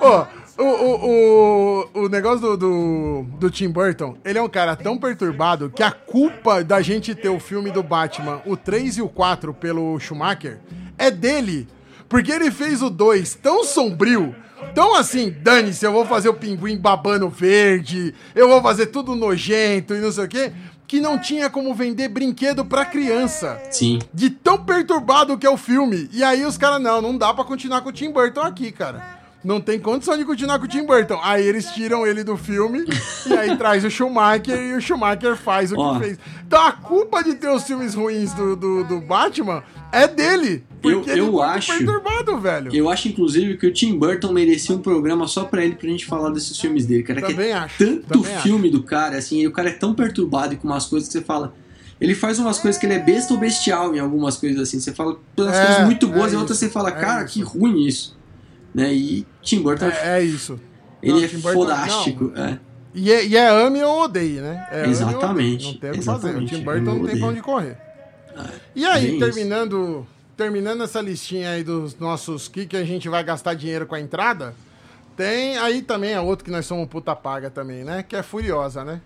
Ó, o, o, o, o negócio do, do, do Tim Burton, ele é um cara tão perturbado que a culpa da gente ter o filme do Batman, o 3 e o 4 pelo Schumacher, é dele. Porque ele fez o 2 tão sombrio, tão assim, dane-se, eu vou fazer o pinguim babando verde, eu vou fazer tudo nojento e não sei o quê, que não tinha como vender brinquedo pra criança. Sim. De tão perturbado que é o filme. E aí os caras, não, não dá pra continuar com o Tim Burton aqui, cara. Não tem condição de continuar com o Tim Burton. Aí eles tiram ele do filme e aí traz o Schumacher e o Schumacher faz o Ó. que fez. Então a culpa de ter os filmes ruins do, do, do Batman é dele. Porque Eu- ele é eu muito acho- perturbado, velho. Eu acho, inclusive, que o Tim Burton merecia um programa só pra ele, pra gente falar desses filmes dele, cara. que Também é acho, tanto também filme do cara, assim, e o cara é tão perturbado e com umas coisas que você fala. Ele faz umas coisas que ele é besta ou bestial em algumas coisas assim. Você fala umas É, coisas muito boas é e outras você fala, é cara, isso. que ruim isso. Né? E Tim Burton, É, é isso. ele Não, é Burton- fodástico. É. E é, e é ame ou odeie, né? É Exatamente. Não tem o que fazer. O Tim Burton não tem pra onde correr. E aí, terminando, terminando essa listinha aí dos nossos que, que a gente vai gastar dinheiro com a entrada, tem aí também a outra que nós somos puta paga também, né? Que é Furiosa, né?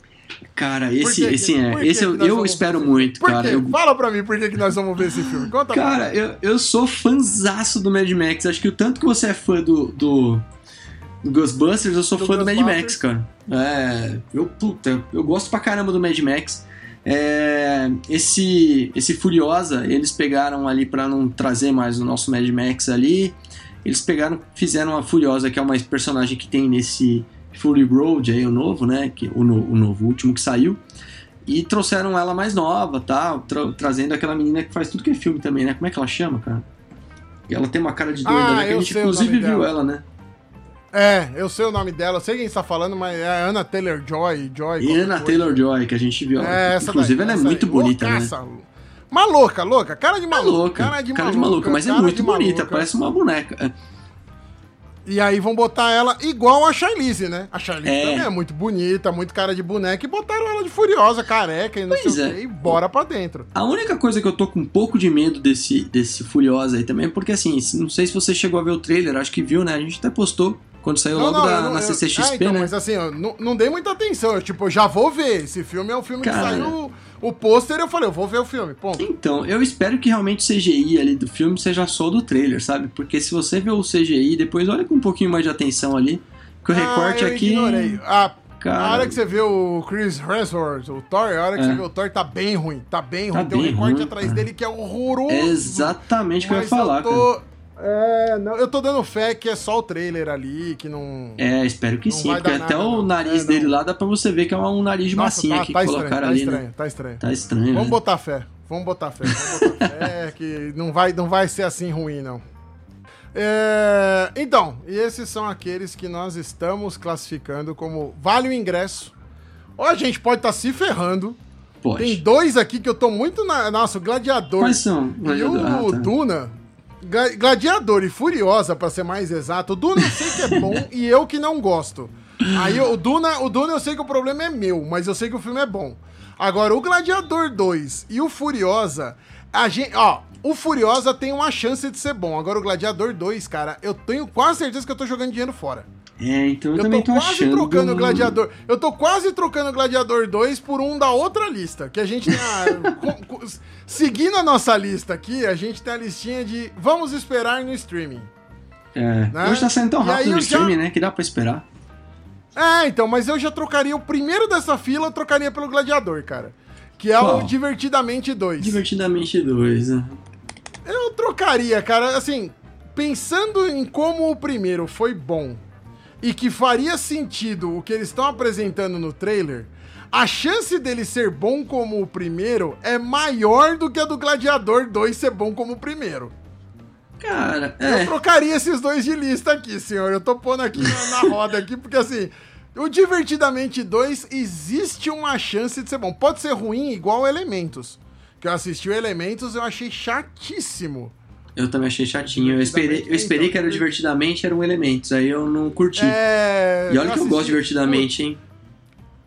Cara, esse, que que- esse por é. Esse eu, eu espero ver? muito, Por cara. Eu, Fala pra mim por que, que nós vamos ver esse filme. Conta Cara, eu, eu sou fanzaço do Mad Max. Acho que o tanto que você é fã do, do, Ghostbusters, eu sou Do fã do Mad. Max, cara. É, eu, puta, eu gosto pra caramba do Mad Max. É, esse, esse Furiosa, eles pegaram ali pra não trazer mais o nosso Mad Max ali. Eles pegaram, fizeram a Furiosa, que é uma personagem que tem nesse Fury Road aí, o novo, né? Que, o, no- o novo, o último que saiu. E trouxeram ela mais nova, tal, tra- trazendo aquela menina que faz tudo que é filme também, né? Como é que ela chama, cara? Ela tem uma cara de doida, Ah, né? Que a gente inclusive viu dela. ela, né? É, eu sei o nome dela, eu sei quem está falando, mas é a Anna Taylor Joy. Joy E Anna. Taylor Joy, que a gente viu. É, inclusive, daí, ela é muito aí. bonita, né? Loucaça. Mas louca, louca, cara de É maluca. Cara de cara maluca, de maluca, mas é muito bonita, maluca. parece uma boneca. É. E aí vão botar ela igual a Charlize, né? A Charlize É. também é muito bonita, muito cara de boneca, e botaram ela de furiosa, careca e não Pois sei é. o quê, e bora pra dentro. A única coisa que eu tô com um pouco de medo desse, desse Furiosa aí também, é porque assim, não sei se você chegou a ver o trailer, acho que viu, né? A gente até postou quando saiu logo da- eu não- na eu- CCXP, é, então, né? Mas assim, eu não, não dei muita atenção. Eu, tipo, eu já vou ver. Esse filme é um filme Cara. que saiu o pôster, eu falei, eu vou ver o filme, ponto. Então, eu espero que realmente o CGI ali do filme seja só do trailer, sabe? Porque se você vê o CGI, depois olha com um pouquinho mais de atenção ali, que o recorte ah, eu aqui. ignorei. A, Cara, a hora que você vê o Chris Hemsworth, o Thor, a hora que É. você vê o Thor tá bem ruim. Tá bem Tá ruim. Tem um recorte ruim, atrás cara. dele que é horroroso. é exatamente o que eu ia falar, cara. tô... É, não, eu tô dando fé que é só o trailer ali, que não. É, espero que sim, porque até nada, o nariz É, dele lá dá pra você ver que é um nariz de Nossa, massinha tá, que tá colocaram estranho, tá ali, estranho, né? tá estranho. Tá estranho, Vamos né? botar fé. Vamos botar fé. Vamos botar fé (laughs) que não vai, não vai ser assim ruim, não. É, então, e esses são aqueles que nós estamos classificando como vale o ingresso. Ou a gente pode estar se ferrando. Pode. Tem dois aqui que eu tô muito na. Nossa, o Gladiador Quais são? e o Ah, tá. Duna. Gla- Gladiador e Furiosa, pra ser mais exato. O Duna eu sei que é bom (laughs) e eu que não gosto. Aí o Duna, o Duna eu sei que o problema é meu, mas eu sei que o filme é bom. Agora, o Gladiador 2 e o Furiosa, a gente. Ó, o Furiosa tem uma chance de ser bom. Agora, o Gladiador 2, cara, eu tenho quase certeza que eu tô jogando dinheiro fora. É, então eu, Eu também tô tô quase achando. trocando o Gladiador. Eu tô quase trocando o Gladiador 2 por um da outra lista. Que a gente tem a, (laughs) com- com- Seguindo a nossa lista aqui, a gente tem a listinha de vamos esperar no streaming. É. né? Hoje tá saindo tão rápido no eu já- streaming, né? Que dá pra esperar. É, então, mas eu já trocaria o primeiro dessa fila, eu trocaria pelo Gladiador, cara. Que é Qual? o Divertidamente 2. Divertidamente 2, né? Eu trocaria, cara. Assim, pensando em como o primeiro foi bom e que faria sentido o que eles estão apresentando no trailer, a chance dele ser bom como o primeiro é maior do que a do Gladiador 2 ser bom como o primeiro. Cara, Eu é. trocaria esses dois de lista aqui, senhor. Eu tô pondo aqui na, roda aqui, porque assim, o Divertidamente 2 existe uma chance de ser bom. Pode ser ruim igual Elementos. Que eu assisti o Elementos eu achei chatíssimo. Eu também achei chatinho. Eu esperei, eu esperei Então, que era o divertidamente, eram elementos. Aí eu não curti. É. e olha que eu gosto divertidamente, hein?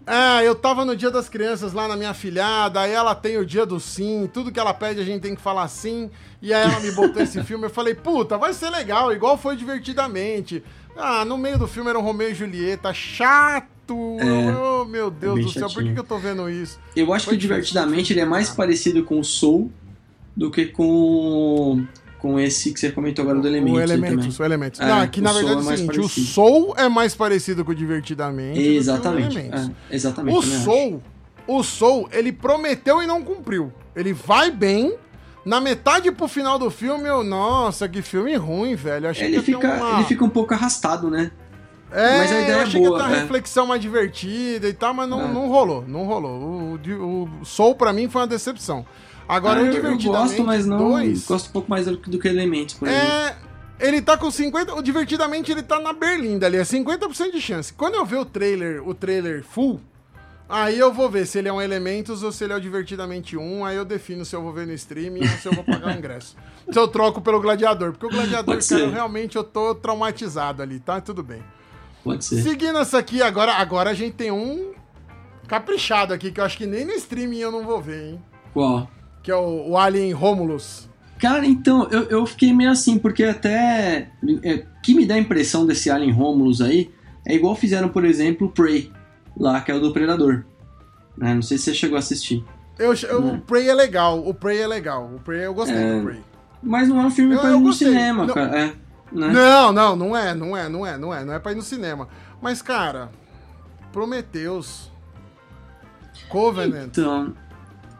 É, eu tava no dia das crianças lá na minha filhada, aí ela tem o dia do sim, tudo que ela pede a gente tem que falar sim, e aí ela me botou esse (laughs) filme, eu falei, puta, vai ser legal, igual foi divertidamente. Ah, no meio do filme era um Romeu e Julieta, chato, É, oh meu Deus bem do céu, por que, que eu tô vendo isso? Eu acho Foi que o divertidamente ele é mais parecido com o Soul do que com com esse que você comentou agora do Elementos. o Elementos, o Elementos. É, Não, aqui o na Soul verdade é é o seguinte, o parecido. Soul é mais parecido com o Divertidamente do que o Exatamente. É, exatamente. O também acho. Soul, o Soul, ele prometeu e não cumpriu. Ele vai bem. Na metade pro final do filme, eu, nossa, que filme ruim, velho. Achei Ele que fica, uma... ele fica um pouco arrastado, né? É, mas a ideia eu é achei boa, que ter uma é. reflexão mais divertida e tal, mas não, É. não rolou, não rolou. O, o, o Soul, pra mim, foi uma decepção. Agora, Ah, o eu, eu Divertidamente gosto, mas não. 2, Gosto um pouco mais do, do que Elementos, por exemplo. é... Ele tá com 50... O Divertidamente, ele tá na Berlinda ali, é 50% de chance. Quando eu ver o trailer, o trailer full... Aí eu vou ver se ele é um Elementos ou se ele é o Divertidamente 1. Aí eu defino se eu vou ver no streaming ou se eu vou pagar o ingresso. (laughs) Se eu troco pelo Gladiador. Porque o Gladiador, cara, realmente eu tô traumatizado ali, tá? Tudo bem. Pode ser. Seguindo essa aqui, agora, agora a gente tem um caprichado aqui, que eu acho que nem no streaming eu não vou ver, hein? Qual? Que é o, o Alien Romulus. Cara, então, eu, eu fiquei meio assim, porque até. É, que me dá a impressão desse Alien Romulus aí é igual fizeram, por exemplo, o Prey, lá, que é o do Predador. Né, Não sei se você chegou a assistir. Eu, eu- Né? O Prey é legal, o Prey é legal. O Prey, eu gostei É, do Prey. Mas não é um filme Eu- pra ir no cinema, Não. cara. É, né? Não, não, não é, não é, não é, não é. Não é pra ir no cinema. Mas, cara, Prometheus. Covenant. Então.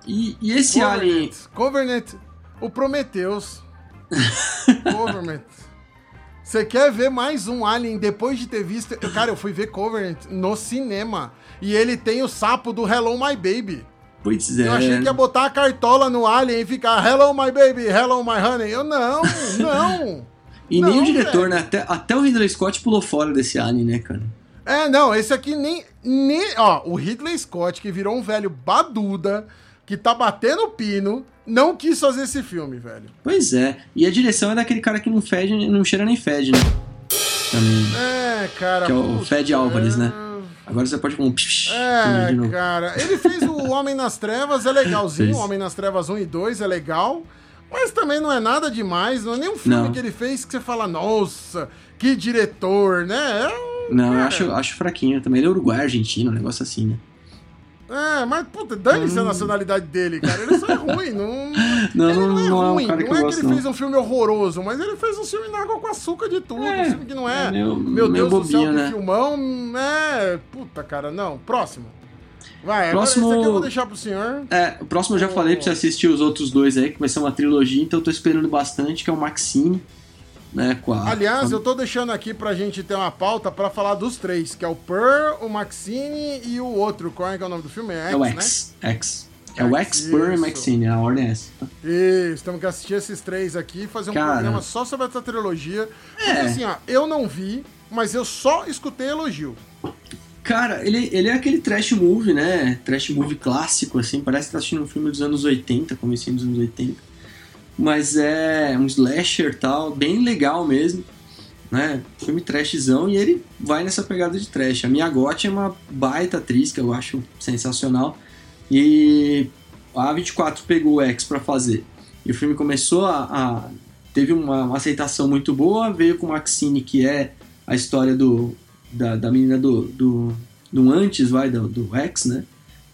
E, e esse Alien. Covenant. O Prometheus. (laughs) Covenant. Você quer ver mais um Alien depois de ter visto. Cara, eu fui ver Covenant no cinema. E ele tem o sapo do Hello My Baby. Pois é. Eu achei que ia botar a cartola no Alien e ficar Hello My Baby, Hello My Honey. Eu não, (laughs) não. E nem Não, o diretor, velho. né? Até, até o Ridley Scott pulou fora desse Alien, né, cara? É, não, esse aqui nem, nem. Ó, o Ridley Scott, que virou um velho baduda, que tá batendo pino, não quis fazer esse filme, velho. Pois é. E a direção é daquele cara que não fede, não cheira nem fede, né? Também. É, cara. Que é o Fed Álvares, né? é- Agora você pode com um É, cara. Ele fez o Homem nas Trevas, é legalzinho. O Homem nas Trevas 1 e 2 é legal. Mas também não é nada demais. Não é nenhum filme Não. que ele fez que você fala, nossa, que diretor, né? É um, Não, eu acho, acho fraquinho também. Ele é uruguai, argentino, um negócio assim, né? É, mas puta, dane-se a nacionalidade dele, cara. Ele só é ruim, não. (laughs) Não, ele não, é não é um ruim. cara que não é gosto, que ele não. fez um filme horroroso, mas ele fez um filme na água com açúcar de tudo. É, um filme que não é. é Meu meio Deus do céu, bobinho, que né? filmão. É. Puta, cara, não. Próximo. Vai, Próximo- agora esse aqui eu vou deixar pro senhor. É, o próximo eu já falei pra você assistir os outros dois aí, que vai ser uma trilogia, então eu tô esperando bastante, que é o Maxine, né, com a... Aliás, com eu tô deixando aqui pra gente ter uma pauta pra falar dos três, que é o Pearl, o Maxine e o outro. Qual é é o nome do filme? É X, É o né? X, X. É o X, X, Burr e. Maxine, a ordem é essa. Isso, temos que assistir esses três aqui e fazer um Cara. programa só sobre essa trilogia. Porque É. assim, ó, eu não vi, mas eu só escutei elogio. Cara, ele, ele é aquele trash movie, né? Trash movie clássico, assim. Parece que tá assistindo um filme dos anos 80, comecinho dos anos 80. Mas é um slasher tal, bem legal mesmo. Né? Filme trashzão e ele vai nessa pegada de trash. A Mia Gotti é uma baita atriz que eu acho sensacional. E a A24 pegou o X pra fazer. E o filme começou a. a- teve uma, uma aceitação muito boa, veio com Maxine, que é a história do, da, da menina do, do, do antes, vai, do, do X, né?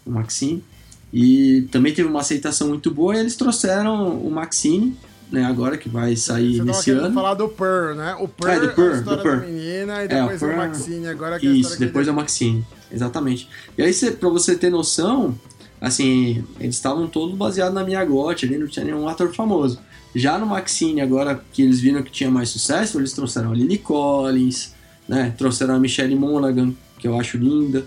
O Maxine. E também teve uma aceitação muito boa e eles trouxeram o Maxine, né? Agora que vai sair Você nesse ano. falar do Pearl, né? O Pearl, É, do é Pearl, a história do Pearl. da menina e É, depois o o Pearl- Maxine, agora que é Isso, que depois é o Maxine. Exatamente. E aí, cê, pra você ter noção, assim, eles estavam todos baseados na Mia Gotti, ali não tinha nenhum ator famoso. Já no Maxine, agora que eles viram que tinha mais sucesso, eles trouxeram a Lily Collins, né? Trouxeram a Michelle Monaghan, que eu acho linda.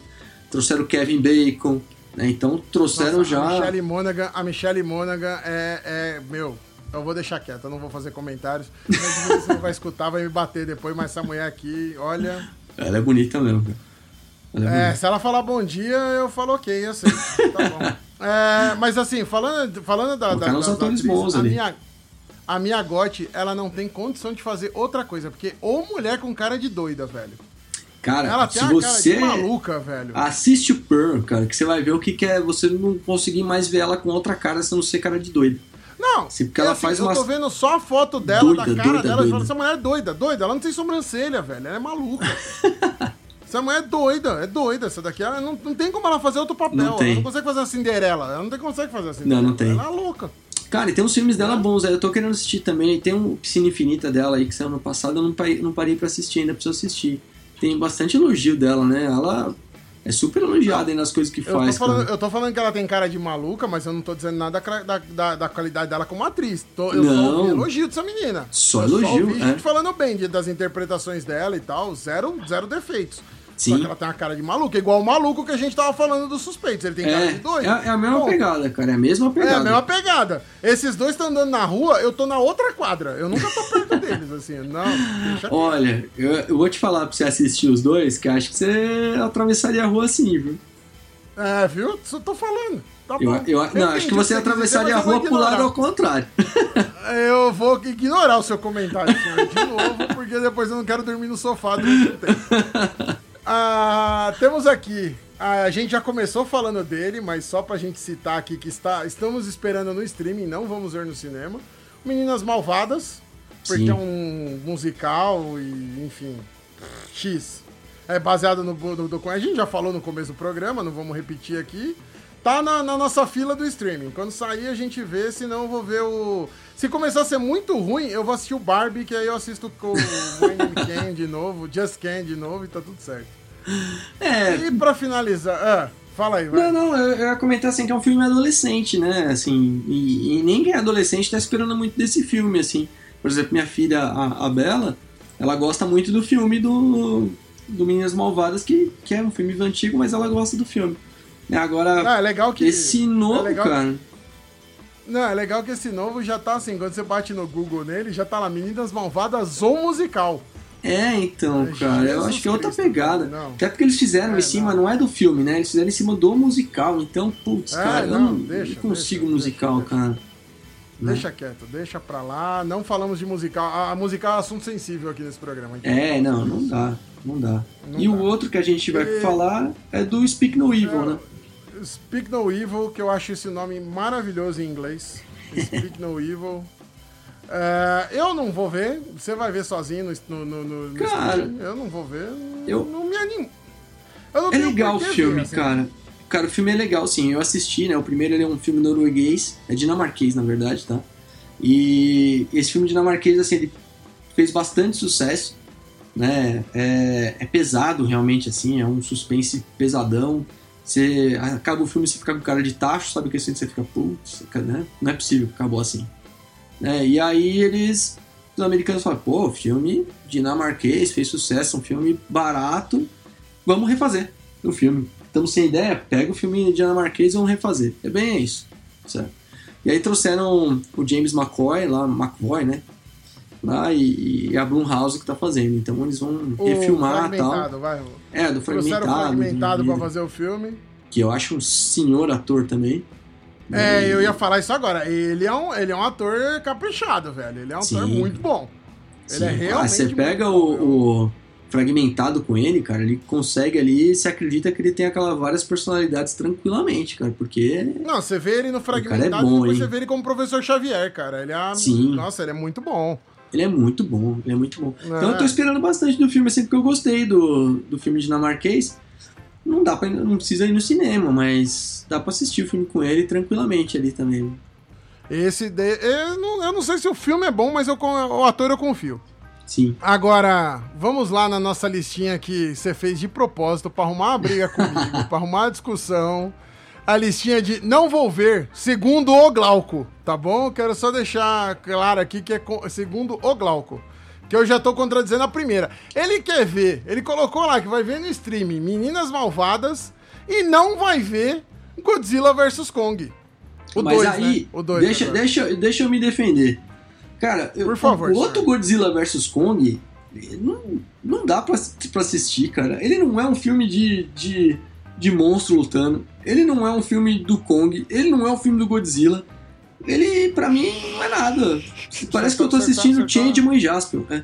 Trouxeram o Kevin Bacon, né? Então trouxeram Nossa, já. A Michelle Monaghan, a Michelle Monaghan é, é. Meu, eu vou deixar quieto, eu não vou fazer comentários. Mas você não vai escutar, vai me bater depois, mas essa mulher aqui, olha. Ela é bonita mesmo, cara. É É, se ela falar bom dia, eu falo ok, eu sei. Tá bom. É, mas assim, falando, falando da. da, atores bons a ali. minha, a minha Gotti, ela não tem condição de fazer outra coisa, porque ou mulher com cara de doida, velho. Cara, Ela se você maluca, velho. assiste o Pearl, cara, que você vai ver o que, que é você não conseguir mais ver ela com outra cara se não ser cara de doida. Não, porque e ela assim, faz Eu tô umas- vendo só a foto dela, Doida, da cara doida, dela, doida. essa mulher é doida, doida. Ela não tem sobrancelha, velho. Ela é maluca. (laughs) essa mulher é doida, é doida. Essa daqui, ela não, não tem como ela fazer outro papel. Não ela tem. não consegue fazer a Cinderela. Ela não tem, consegue fazer a Cinderela. Não, não tem. Ela é louca. Cara, e tem uns filmes É? dela bons, aí eu tô querendo assistir também. Tem um Piscina Infinita dela aí que saiu ano passado, eu não parei, não parei pra assistir, ainda preciso assistir. Tem bastante elogio dela, né? Ela é super elogiada aí nas coisas que Eu tô, faz. falando, cara. eu tô falando que ela tem cara de maluca, mas eu não tô dizendo nada da, da, da- da qualidade dela como atriz. Tô- eu só Não. ouvi elogio dessa menina. Só eu elogio, Só ouvi é. gente falando bem de- das interpretações dela e tal. Zero, zero defeitos. Só Sim. que ela tem uma cara de maluca, igual o maluco que a gente tava falando dos suspeitos. Ele tem cara É, de doido. é, é a mesma Bom, pegada, cara. É a mesma É pegada. a mesma pegada. Esses dois estão andando na rua, eu tô na outra quadra. Eu nunca tô perto (laughs) deles, assim. Não. Olha, eu, eu vou te falar pra você assistir os dois, que acho que você atravessaria a rua assim, viu? É, viu? Só tô falando. Tá Eu, eu- não, entendi acho que você atravessaria a rua pro lado ao contrário. (laughs) Eu vou ignorar o seu comentário, senhor, de novo, porque depois eu não quero dormir no sofá durante um tempo. (laughs) Ah, temos aqui. A gente já começou falando dele, mas só pra gente citar aqui que está, estamos esperando no streaming, não vamos ver no cinema. Meninas Malvadas, porque Sim. é um musical e, enfim, X. É baseado no, no- A gente já falou no começo do programa, não vamos repetir aqui. Tá na, na nossa fila do streaming. Quando sair, a gente vê, senão eu vou ver o. Se começar a ser muito ruim, eu vou assistir o Barbie, que aí eu assisto com o Name (laughs) Ken de novo, Just Ken de novo e tá tudo certo. É, E pra finalizar. Ah, fala aí, vai. Não, não, eu, eu ia comentar assim que é um filme adolescente, né? Assim, e, e nem quem é adolescente tá esperando muito desse filme, assim. Por exemplo, minha filha, a, a Bela, ela gosta muito do filme do, do Meninas Malvadas, que, que é um filme antigo, mas ela gosta do filme. E Agora, Ah, é legal que. esse novo, é legal- cara. Não, é legal que esse novo já tá assim, quando você bate no Google nele, já tá lá, Meninas Malvadas ou musical. É, então, É, cara, eu Jesus acho que é outra Cristo, pegada. não. Até porque eles fizeram É, em cima, não. não. é do filme, né? Eles fizeram em cima do musical. Então, putz, É, cara, eu não, não, deixa, não consigo deixa, musical, deixa, cara. Né? Deixa quieto, deixa pra lá. Não falamos de musical. A, a musical é assunto sensível aqui nesse programa. então. É, não, não dá, não dá. Não e dá. o outro que a gente vai E- falar é do Speak No Evil, né? Speak No Evil, que eu acho esse nome maravilhoso em inglês. Speak No Evil. (laughs) É, eu não vou ver, você vai ver sozinho no, no, no, Cara. Eu não vou ver, eu- não me animo. É legal o filme, ver, assim. cara. Cara, o filme é legal, sim. Eu assisti, né? O primeiro ele é um filme norueguês, é dinamarquês, na verdade, tá? E esse filme dinamarquês, assim, ele fez bastante sucesso, né? É, é pesado, realmente, assim, é um suspense pesadão. Você acaba o filme, você fica com cara de tacho, sabe que assim, você fica, putz, né? Não é possível que acabou assim. Né? E aí eles, os americanos falam, pô, filme dinamarquês, fez sucesso, um filme barato, vamos refazer o filme. Estamos sem ideia, pega o filme dinamarquês e vamos refazer. É bem isso, certo? E aí trouxeram o James McCoy, lá, McVoy, né? Lá, e, e a Blumhouse que tá fazendo. Então eles vão O refilmar e tal. vai. É, do Trouxeram Fragmentado. fragmentado pra fazer o filme. Que eu acho um senhor ator também. É, E- eu ia falar isso agora. Ele é um, ele é um ator caprichado, velho. Ele é um ator Sim. muito bom. Ele Sim. é realmente. Ah, você pega bom, o, o fragmentado com ele, cara, ele consegue ali, você acredita que ele tem aquelas várias personalidades tranquilamente, cara, porque Não, você vê ele no é fragmentado bom, e depois hein? você vê ele como professor Xavier, cara. Ele é. Sim. Nossa, ele é muito bom. Ele é muito bom, ele é muito bom. Então É. eu tô esperando bastante do filme, assim, porque eu gostei do, do filme dinamarquês. Não dá pra, não precisa ir no cinema, mas dá pra assistir o filme com ele tranquilamente ali também. Esse. De... Eu, não, eu não sei se o filme é bom, mas eu, o ator eu confio. Sim. Agora, vamos lá na nossa listinha que você fez de propósito pra arrumar uma briga comigo, (laughs) pra arrumar uma discussão. A listinha de não vou ver, segundo o Glauco, tá bom? Quero só deixar claro aqui que é segundo o Glauco. Que eu já tô contradizendo a primeira. Ele quer ver, ele colocou lá que vai ver no streaming Meninas Malvadas e não vai ver Godzilla vs Kong. O Mas dois, aí, né? o dois deixa, deixa, deixa eu me defender. Cara, eu, Por favor, o outro Godzilla vs Kong não, não dá pra, pra assistir, cara. Ele não é um filme de, de, de monstro lutando. Ele não é um filme do Kong. Ele não é um filme do Godzilla. Ele, pra mim, não é nada. Parece que eu tô assistindo Changeman e Jasper. É.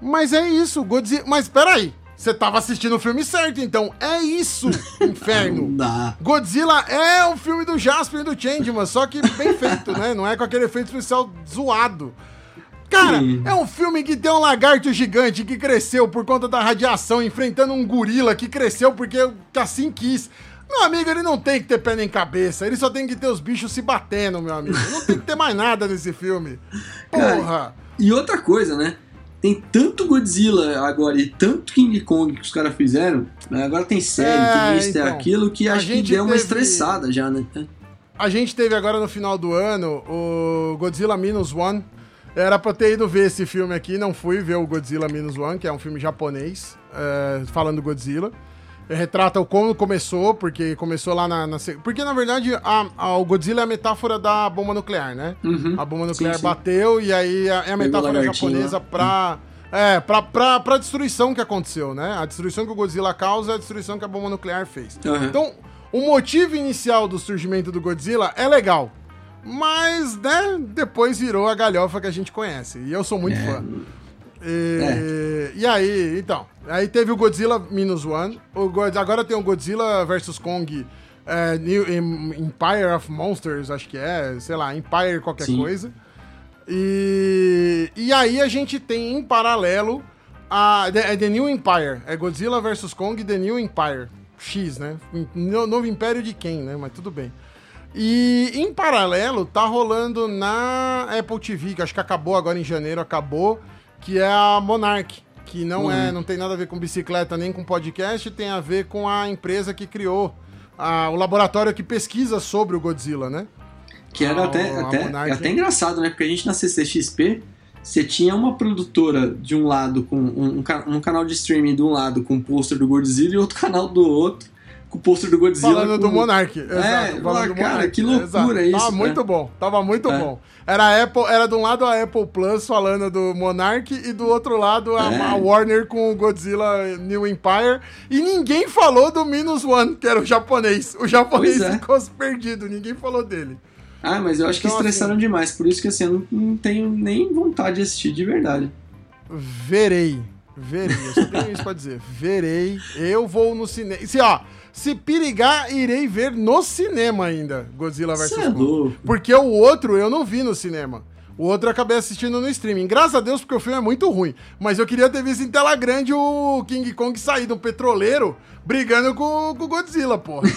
Mas é isso, Godzilla. Mas peraí. Você tava assistindo o filme certo, então. É isso, (laughs) inferno. Não dá. Godzilla é o filme do Jasper e do Changeman, só que bem feito, né? Não é com aquele efeito especial zoado. Cara, Sim. é um filme que tem um lagarto gigante que cresceu por conta da radiação, enfrentando um gorila que cresceu porque assim quis. Meu amigo, ele não tem que ter pé nem cabeça, ele só tem que ter os bichos se batendo, meu amigo. Não tem que ter mais nada nesse filme. (laughs) Porra! Cara, e outra coisa, né? Tem tanto Godzilla agora e tanto King Kong que os caras fizeram. Né? Agora tem série, é, tem isso, então, tem aquilo, que acho que deu uma estressada já, né? A gente teve agora no final do ano o Godzilla Minus One era pra ter ido ver esse filme aqui, não fui ver o Godzilla Minus One, que é um filme japonês, é, falando do Godzilla. Retrata o como começou, porque começou lá na. na porque, na verdade, a, a, o Godzilla é a metáfora da bomba nuclear, né? Uhum. A bomba nuclear sim, sim. bateu e aí é a metáfora japonesa pra. É, pra, pra, pra destruição que aconteceu, né? A destruição que o Godzilla causa é a destruição que a bomba nuclear fez. Uhum. Então, o motivo inicial do surgimento do Godzilla é legal. Mas, né, depois virou a galhofa que a gente conhece. E eu sou muito é. fã. E, é. e, aí, então. Aí teve o Godzilla Minus One. O God, agora tem o Godzilla vs Kong é, New, Empire of Monsters, acho que é. Sei lá, Empire qualquer Sim. coisa. E, e aí a gente tem em paralelo a The, The New Empire. É Godzilla vs Kong The New Empire. X, né? Novo Império de quem, né? Mas tudo bem. E em paralelo, tá rolando na Apple TV, que acho que acabou agora em janeiro, acabou, que é a Monarch, que não uhum. é, não tem nada a ver com bicicleta nem com podcast, tem a ver com a empresa que criou a, o laboratório que pesquisa sobre o Godzilla, né? Que era a, até, a até, é até engraçado, né? Porque a gente na CCXP, você tinha uma produtora de um lado com um, um, um canal de streaming de um lado com o pôster do Godzilla e outro canal do outro com o pôster do Godzilla. Falando com... do Monark. Exato, é, falando do cara, Monark. que loucura exato. isso. Tava né? muito bom, tava muito é. bom. Era, Apple, era de um lado a Apple Plus falando do Monark e do outro lado a, é. a Warner com o Godzilla New Empire. E ninguém falou do Minus One, que era o japonês. O japonês é. ficou perdido, ninguém falou dele. Ah, mas eu acho então, que estressaram assim, demais, por isso que assim, eu não, não tenho nem vontade de assistir de verdade. Verei. Verei, eu só tenho isso pra dizer. Verei. Eu vou no cinema. Se, ó, se perigar, irei ver no cinema ainda Godzilla vs. É Kong. Porque o outro eu não vi no cinema. O outro eu acabei assistindo no streaming. Graças a Deus, porque o filme é muito ruim. Mas eu queria ter visto em tela grande o King Kong sair de um petroleiro brigando com, com o Godzilla, porra.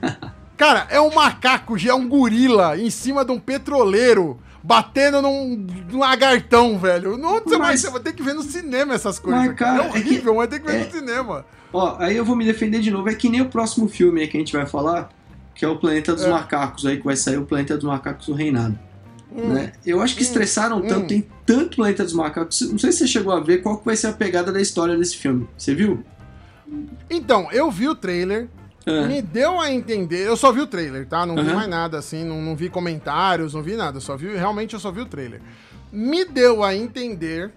(laughs) Cara, é um macaco, já é um gorila em cima de um petroleiro batendo num, num lagartão, velho. Não, você, mas, vai, você vai ter que ver no cinema essas coisas. Mas, cara, é horrível, é que, mas tem que ver é, no cinema. Ó, aí eu vou me defender de novo. É que nem o próximo filme que a gente vai falar, que é o Planeta dos é. Macacos, aí que vai sair o Planeta dos Macacos, o Reinado. Hum. Né? Eu acho que hum. estressaram hum. tanto, tem tanto Planeta dos Macacos. Não sei se você chegou a ver qual que vai ser a pegada da história desse filme. Você viu? Então, eu vi o trailer. É. Me deu a entender. Eu só vi o trailer, tá? Não uhum. vi mais nada assim, não, não vi comentários, não vi nada. Só vi, realmente eu só vi o trailer. Me deu a entender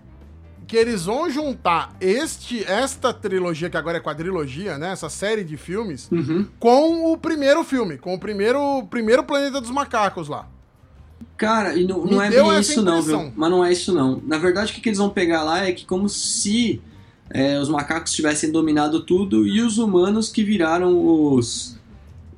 que eles vão juntar este, esta trilogia, que agora é quadrilogia, né? Essa série de filmes, uhum. com o primeiro filme, com o primeiro, primeiro Planeta dos Macacos lá. Cara, e não, não é bem isso não, viu? Mas não é isso não. Na verdade, o que, que eles vão pegar lá é que como se é, os macacos tivessem dominado tudo e os humanos que viraram os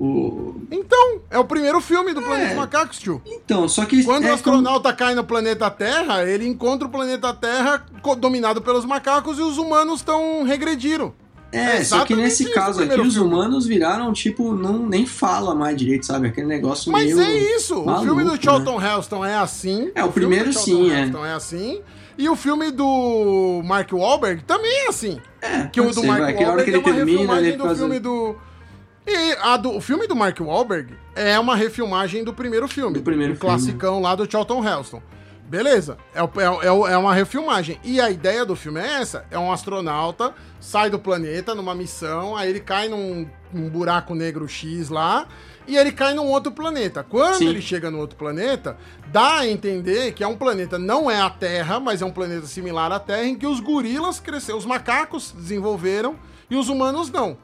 o... Então, é o primeiro filme do é. Planeta Macacos, tio. Então, só que. Quando é o astronauta como... cai no planeta Terra, ele encontra o planeta Terra dominado pelos macacos e os humanos estão regrediram. É, é só que nesse caso aqui, os humanos viraram, tipo, não, nem fala mais direito, sabe? Aquele negócio Mas meio. Mas é isso! Maluco, o filme do Charlton né? Heston é assim. É, o, o primeiro sim, é. Heston é assim. E o filme do Mark Wahlberg também é assim. É, que o do Mark Wahlberg é uma termina, refilmagem do filme do E a do, o filme do Mark Wahlberg é uma refilmagem do primeiro filme. Do primeiro o filme. classicão lá do Charlton Heston. Beleza, é, o- é, é, é uma refilmagem. E a ideia do filme é essa: é um astronauta, sai do planeta numa missão, aí ele cai num, num buraco negro X lá, e ele cai num outro planeta. Quando Sim. ele chega no outro planeta, dá a entender que é um planeta, não é a Terra, mas é um planeta similar à Terra, em que os gorilas cresceram, os macacos desenvolveram e os humanos não.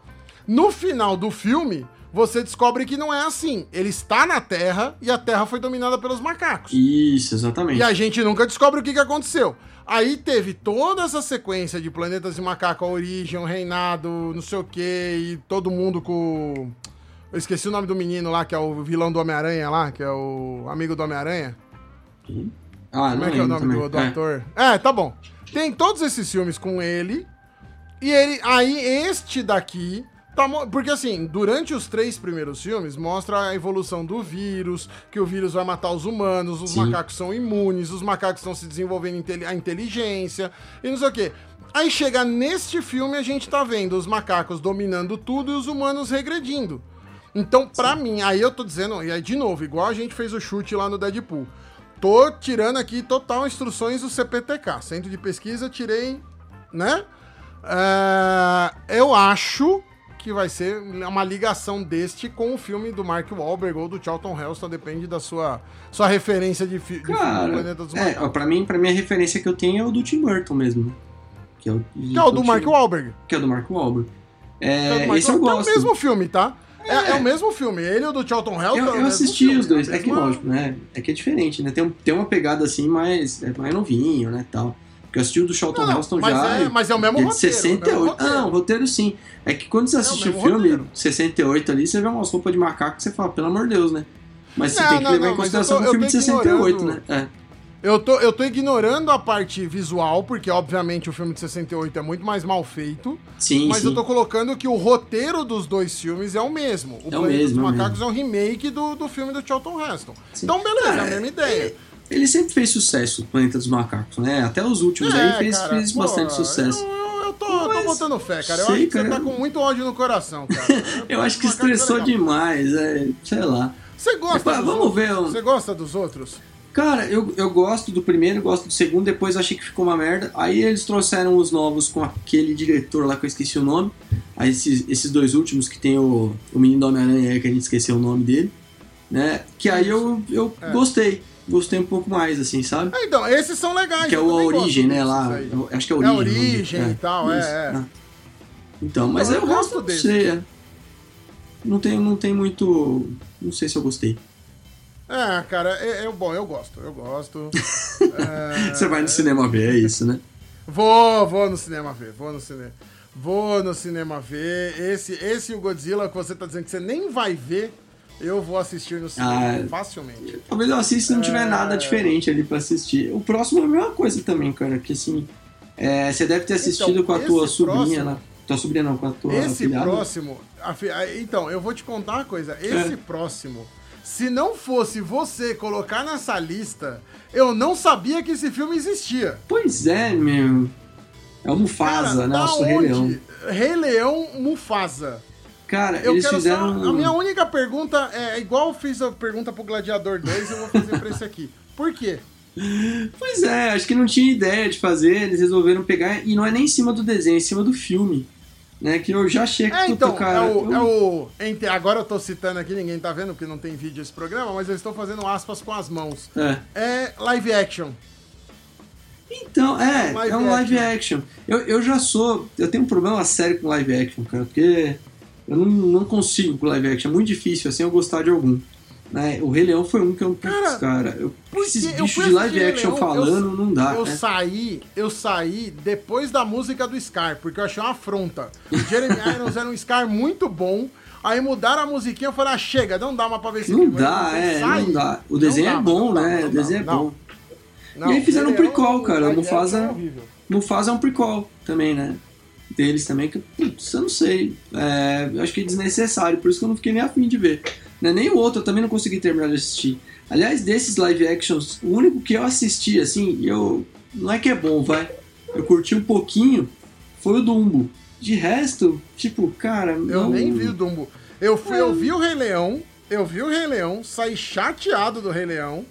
No final do filme, você descobre que não é assim. Ele está na Terra e a Terra foi dominada pelos macacos. Isso, exatamente. E a gente nunca descobre o que, que aconteceu. Aí teve toda essa sequência de planetas de macaco, a origem, o reinado, não sei o quê, e todo mundo com. Eu esqueci o nome do menino lá, que é o vilão do Homem-Aranha lá, que é o amigo do Homem-Aranha. Ah, Como não é que é o nome também. do, do É. ator? É, tá bom. Tem todos esses filmes com ele. E ele. Aí, este daqui. Tá, porque assim, durante os três primeiros filmes, mostra a evolução do vírus, que o vírus vai matar os humanos, os Sim. macacos são imunes, os macacos estão se desenvolvendo a inteligência, e não sei o quê. Aí chega neste filme, a gente tá vendo os macacos dominando tudo e os humanos regredindo. Então, pra mim, aí eu tô dizendo, e aí de novo, igual a gente fez o chute lá no Deadpool. Tô tirando aqui total instruções do CPTK, Centro de Pesquisa, tirei, né? É, eu acho que vai ser uma ligação deste com o filme do Mark Wahlberg ou do Charlton Heston, depende da sua, sua referência de, fi, de filme do Cara, Planeta é, pra, mim, pra mim a referência que eu tenho é o do Tim Burton mesmo. né? Que é o, Que é o do Mark Tim- Wahlberg. Que é o do Mark Wahlberg. É do Mark esse eu gosto. É o mesmo filme, tá? É, é o mesmo filme. Ele e o do Charlton Heston. Eu, é o eu mesmo assisti filme, os dois. a É que lógico, né? É que é diferente, né? Tem, um- tem uma pegada assim mais, é mais novinho, né? Tal. Porque eu assisti o do Charlton Não, não, Heston mas já. é- mas é o mesmo roteiro, 68. é o mesmo roteiro. Ah, o roteiro sim. É que quando você assiste o mesmo filme, roteiro. 68 ali, você vê umas roupas de macaco que você fala, pelo amor de Deus, né? Mas você Não, tem que não, levar não, em consideração tô- o filme de 68, né? É. Eu tô, eu tô ignorando a parte visual, porque obviamente o filme de 68 é muito mais mal feito. Sim, Mas sim. eu tô colocando que o roteiro dos dois filmes é o mesmo. O É o mesmo, dos é o Macacos é um remake do, do filme do Charlton Heston. Sim. Então, beleza, é a mesma ideia. Ele sempre fez sucesso, o Planeta dos Macacos, né? Até os últimos aí fez, cara, fez pô, bastante sucesso. Eu, eu, eu tô, tô botando fé, cara. Eu sei, acho que cara. você tá com muito ódio no coração, cara. (laughs) Eu acho que é estressou demais, é, sei lá. Você gosta dos vamos outros? ver, um- Você gosta dos outros? Cara, eu, eu gosto do primeiro, gosto do segundo, depois achei que ficou uma merda. Aí eles trouxeram os novos com aquele diretor lá que eu esqueci o nome. Aí esses, esses dois últimos que tem o, o menino do Homem-Aranha que a gente esqueceu o nome dele. Né? Que aí eu, eu É. gostei. Gostei um pouco mais, assim, sabe? Ah, então, esses são legais. que é o A Origem, né? Lá. acho que é É Origem. a o nome. Origem e tal, é, isso, é. né? Então, mas Não, eu eu, gosto desse. É. Não tem, não tem muito. Não sei se eu gostei. É, cara, é, é bom, eu gosto, eu gosto. (laughs) É, Você vai no cinema ver, é isso, né? Vou, vou no cinema ver, vou no cinema. Vou no cinema ver. Esse, esse e o Godzilla que você tá dizendo que você nem vai ver, eu vou assistir no cinema Ah, facilmente. Talvez eu assista se não tiver É. nada diferente ali pra assistir. O próximo é a mesma coisa também, cara, que assim. é, você deve ter assistido Então, com a tua sobrinha lá. Tua sobrinha não, com a tua Esse próximo. então, eu vou te contar uma coisa. Esse próximo, se não fosse você colocar nessa lista, eu não sabia que esse filme existia. Pois é, meu. É o Mufasa, Cara, né? da Nosso Rei onde? Leão. Rei Leão Mufasa. Cara, Eu eles quero fizeram. só. A minha única pergunta é igual eu fiz a pergunta pro Gladiador 2, eu vou fazer pra esse aqui. Por quê? (laughs) Pois é, acho que não tinha ideia de fazer, eles resolveram pegar. E não é nem em cima do desenho, é em cima do filme. Né? Que eu já achei que É, tu- então, cara. é o, eu- é o- Agora eu tô citando aqui, ninguém tá vendo porque não tem vídeo esse programa, mas eu estou fazendo aspas com as mãos. é. É live action. Então, é, Live é um live action. Eu, eu já sou. Eu tenho um problema sério com live action, cara, porque eu não, não consigo com live action. É muito difícil, assim, eu gostar de algum. Né? O Rei Leão foi um que eu. Putz, Cara, cara, eu, esses bichos de live action Leão, falando eu- não dá. eu né? saí, eu saí depois da música do Scar, porque eu achei uma afronta. O Jeremy (laughs) Irons era um Scar muito bom. Aí mudaram a musiquinha, eu falei, ah, chega, não dá mais pra ver esse Não dá, é, saí. não dá. O desenho Não é dá, bom, dá, né? não o desenho dá, é bom. Não, E aí fizeram um prequel, cara, Mufasa- é. Mufasa é um prequel também, né? Deles também, que, putz, eu não sei. É, eu acho que é desnecessário, por isso que eu não fiquei nem afim de ver. Né? Nem o outro, eu também não consegui terminar de assistir. Aliás, desses live actions, o único que eu assisti, assim, eu. Não é que é bom, vai. Eu curti um pouquinho, foi o Dumbo. De resto, tipo, cara. Eu não... nem vi o Dumbo. Eu, fui, eu vi o Rei Leão, eu vi o Rei Leão, saí chateado do Rei Leão.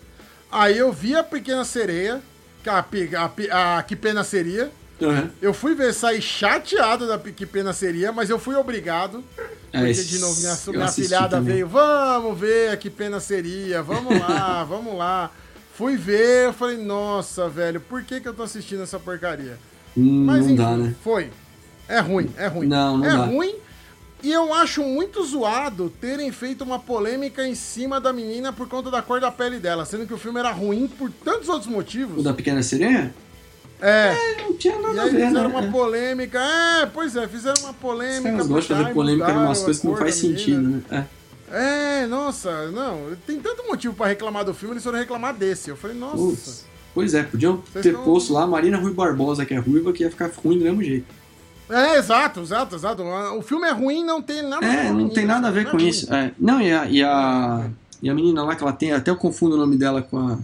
Aí eu vi a Pequena Sereia, que, a, a, a, Que Pena Seria. Uhum. Eu fui ver, saí chateado da Que Pena Seria, mas eu fui obrigado. É, porque de novo minha, minha filhada também. veio, vamos ver Que Pena Seria, vamos lá, (laughs) vamos lá. Fui ver, eu falei, nossa, velho, por que, que eu tô assistindo essa porcaria? Hum, Mas não enfim, dá, né? foi. É ruim, é ruim. Não, não é dá. ruim. E eu acho muito zoado terem feito uma polêmica em cima da menina por conta da cor da pele dela, sendo que o filme era ruim por tantos outros motivos. O da Pequena Sereia? É. É, não tinha E nada a aí ver, fizeram né? uma polêmica. É, pois é, fizeram uma Os polêmica. caras gostam de fazer e polêmica em umas a coisas que não faz menina. sentido, né? É. É, nossa, não. Tem tanto motivo pra reclamar do filme, eles foram reclamar desse. Eu falei, nossa. Putz. Pois é, podiam Vocês ter tão- posto lá a Marina Rui Barbosa, que é ruiva, que ia ficar ruim do mesmo jeito. É, exato, exato, exato. O filme é ruim, não tem nada É, com a não menina, tem nada a ver é com isso. É. Não, e a, e, a, e a menina lá que ela tem, até eu confundo o nome dela com a.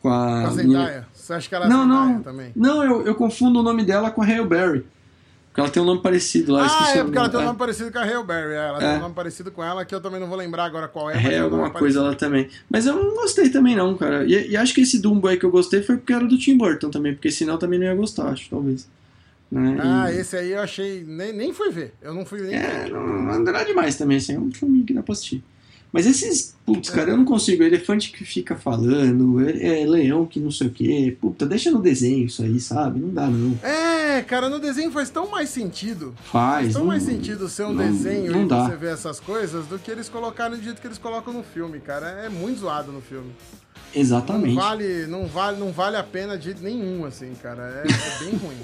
Com a. A menina- Zendaya. Você acha que ela é Não, Zendaya não. também? Não, eu, eu confundo o nome dela com a Hail Berry. Porque ela tem um nome parecido lá. Ah, é porque ela tem um é. nome parecido com a Hail Berry. é, Ela tem É. um nome parecido com ela, que eu também não vou lembrar agora qual é. É, tem um alguma coisa lá também. Mas eu não gostei também, não, cara. E, e acho que esse Dumbo aí que eu gostei foi porque era do Tim Burton também, porque senão também não ia gostar, acho, talvez. Né? Ah, E- esse aí eu achei. Nem, nem fui ver. Eu não fui nem É, não, não andará demais também, assim, é um filme que dá pra assistir. Mas esses, putz, cara, eu não consigo. Elefante que fica falando, é, é leão que não sei o quê. Puta, deixa no desenho isso aí, sabe? Não dá, não. É, cara, no desenho faz tão mais sentido. Faz. tão não, mais sentido ser um não- desenho não e dá. você ver essas coisas do que eles colocarem do jeito que eles colocam no filme, cara. É muito zoado no filme. Não Exatamente. vale, não vale, não vale a pena de jeito nenhum, assim, cara. É, é bem (laughs) ruim.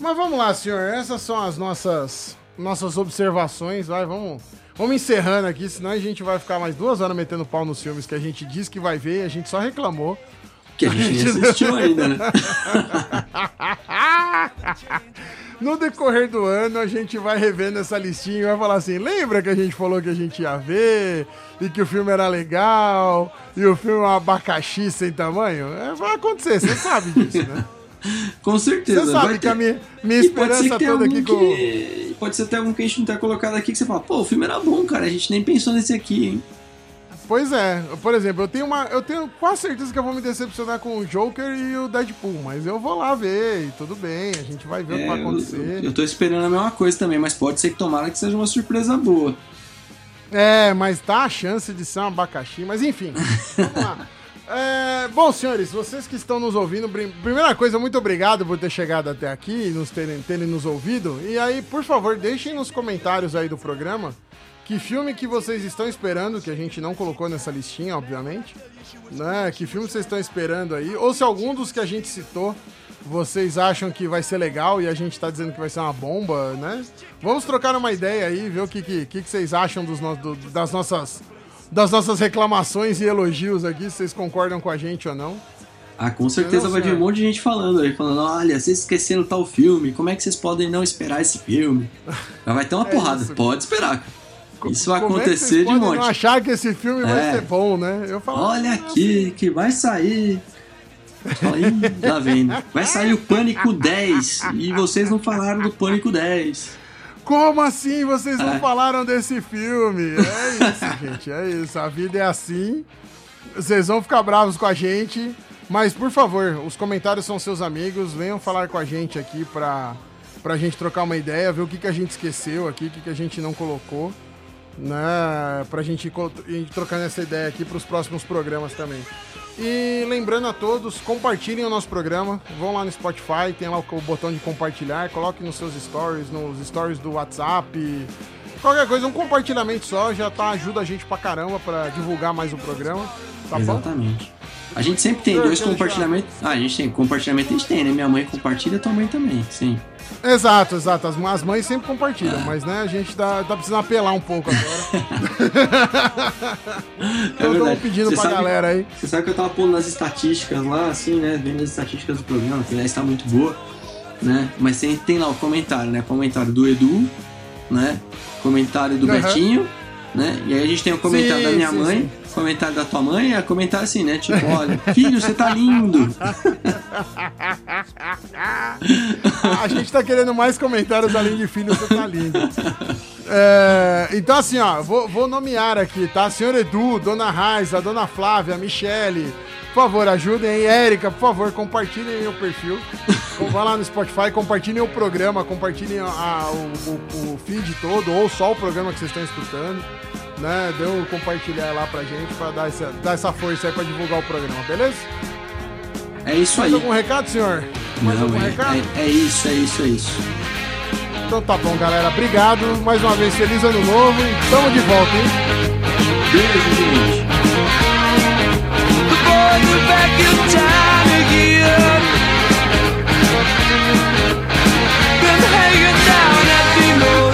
Mas vamos lá, senhor. Essas são as nossas, nossas observações. Vai, vamos, vamos encerrando aqui, senão a gente vai ficar mais duas horas metendo pau nos filmes que a gente disse que vai ver e a gente só reclamou. Que a gente nem (laughs) assistiu ainda, né? (laughs) No decorrer do ano, a gente vai revendo essa listinha e vai falar assim: lembra que a gente falou que a gente ia ver e que o filme era legal e o filme é um abacaxi sem tamanho? É, vai acontecer, você sabe disso, né? (laughs) (laughs) Com certeza. Você sabe vai que a ter- minha, minha ser esperança toda aqui com. que... Pode ser até algum que a gente não tenha colocado aqui que você fala, pô, o filme era bom, cara, a gente nem pensou nesse aqui, hein? Pois é, por exemplo, eu tenho uma. Eu tenho quase certeza que eu vou me decepcionar com o Joker e o Deadpool, mas eu vou lá ver e tudo bem, a gente vai ver o que vai É, eu, acontecer. eu tô esperando a mesma coisa também, mas pode ser que tomara que seja uma surpresa boa. É, mas tá a chance de ser um abacaxi, mas enfim. vamos lá. (laughs) É, bom, senhores, vocês que estão nos ouvindo, primeira coisa, muito obrigado por ter chegado até aqui e nos terem, terem nos ouvido. E aí, por favor, deixem nos comentários aí do programa que filme que vocês estão esperando, que a gente não colocou nessa listinha, obviamente. Né? Que filme vocês estão esperando aí? Ou se algum dos que a gente citou vocês acham que vai ser legal e a gente tá dizendo que vai ser uma bomba, né? Vamos trocar uma ideia aí, ver o que, que, que que vocês acham dos no- do- das, nossas, das nossas reclamações e elogios aqui, se vocês concordam com a gente ou não. Ah, com certeza vai vir um monte de gente falando aí, falando, olha, vocês esqueceram tal filme, como é que vocês podem não esperar esse filme? (laughs) Mas vai ter uma É porrada, isso. pode esperar. Isso vai Como é acontecer vocês de monte. não achar que esse filme vai É. ser bom, né? Eu falo, Olha aqui, que vai sair. "Ih, Tá vendo? Vai sair o Pânico 10 e vocês não falaram do Pânico 10. Como assim vocês não É. falaram desse filme? É isso, (laughs) gente, é isso. A vida é assim. Vocês vão ficar bravos com a gente, mas por favor, os comentários são seus amigos. Venham falar com a gente aqui pra, pra gente trocar uma ideia, ver o que, que a gente esqueceu aqui, o que, que a gente não colocou, né? Pra gente, ir trocando essa ideia aqui pros próximos programas também. E lembrando a todos, compartilhem o nosso programa. Vão lá no Spotify, tem lá o, botão de compartilhar, coloquem nos seus stories, nos stories do WhatsApp. Qualquer coisa, um compartilhamento só já tá, ajuda a gente pra caramba pra divulgar mais o programa. Tá bom? Exatamente. A gente sempre tem Eu dois compartilhamentos. Ah, a gente tem compartilhamento, a gente tem, né? Minha mãe compartilha, tua mãe também, sim. Exato, exato. As, as mães sempre compartilham, É. mas né, a gente tá, tá precisando apelar um pouco agora. (laughs) (laughs) então verdade. estamos pedindo Você pra sabe- galera aí. Você sabe que eu tava pondo nas estatísticas lá, assim, né? Vendo as estatísticas do programa, que aliás está muito boa, né? Mas tem, tem lá o comentário, né? Comentário do Edu, né? Comentário do Aham. Betinho né? E aí a gente tem o comentário Sim, da minha sim, mãe, sim. comentário da tua mãe, a comentário assim, né? Tipo, olha, filho, você tá lindo. (laughs) A gente tá querendo mais comentários além de filho, você tá lindo. É, então, assim, ó, vou, vou nomear aqui, tá? Senhor Edu, Dona Raiza, Dona Flávia, Michele, por favor, ajudem aí. Érica, por favor, compartilhem o perfil. (laughs) Vá lá no Spotify, compartilhem o programa, compartilhem a- a- o, o- feed todo, ou só o programa que vocês estão escutando. Né? Dê um compartilhar lá pra gente, pra dar essa, dar essa força aí pra divulgar o programa, beleza? É isso Mais aí. algum recado, senhor? Mais Não, algum é, recado? é, é isso, é isso, é isso. Então tá bom, galera. Obrigado. Mais uma vez, feliz ano novo e tamo de volta, hein? Beijo, gente. Been hanging down at the moon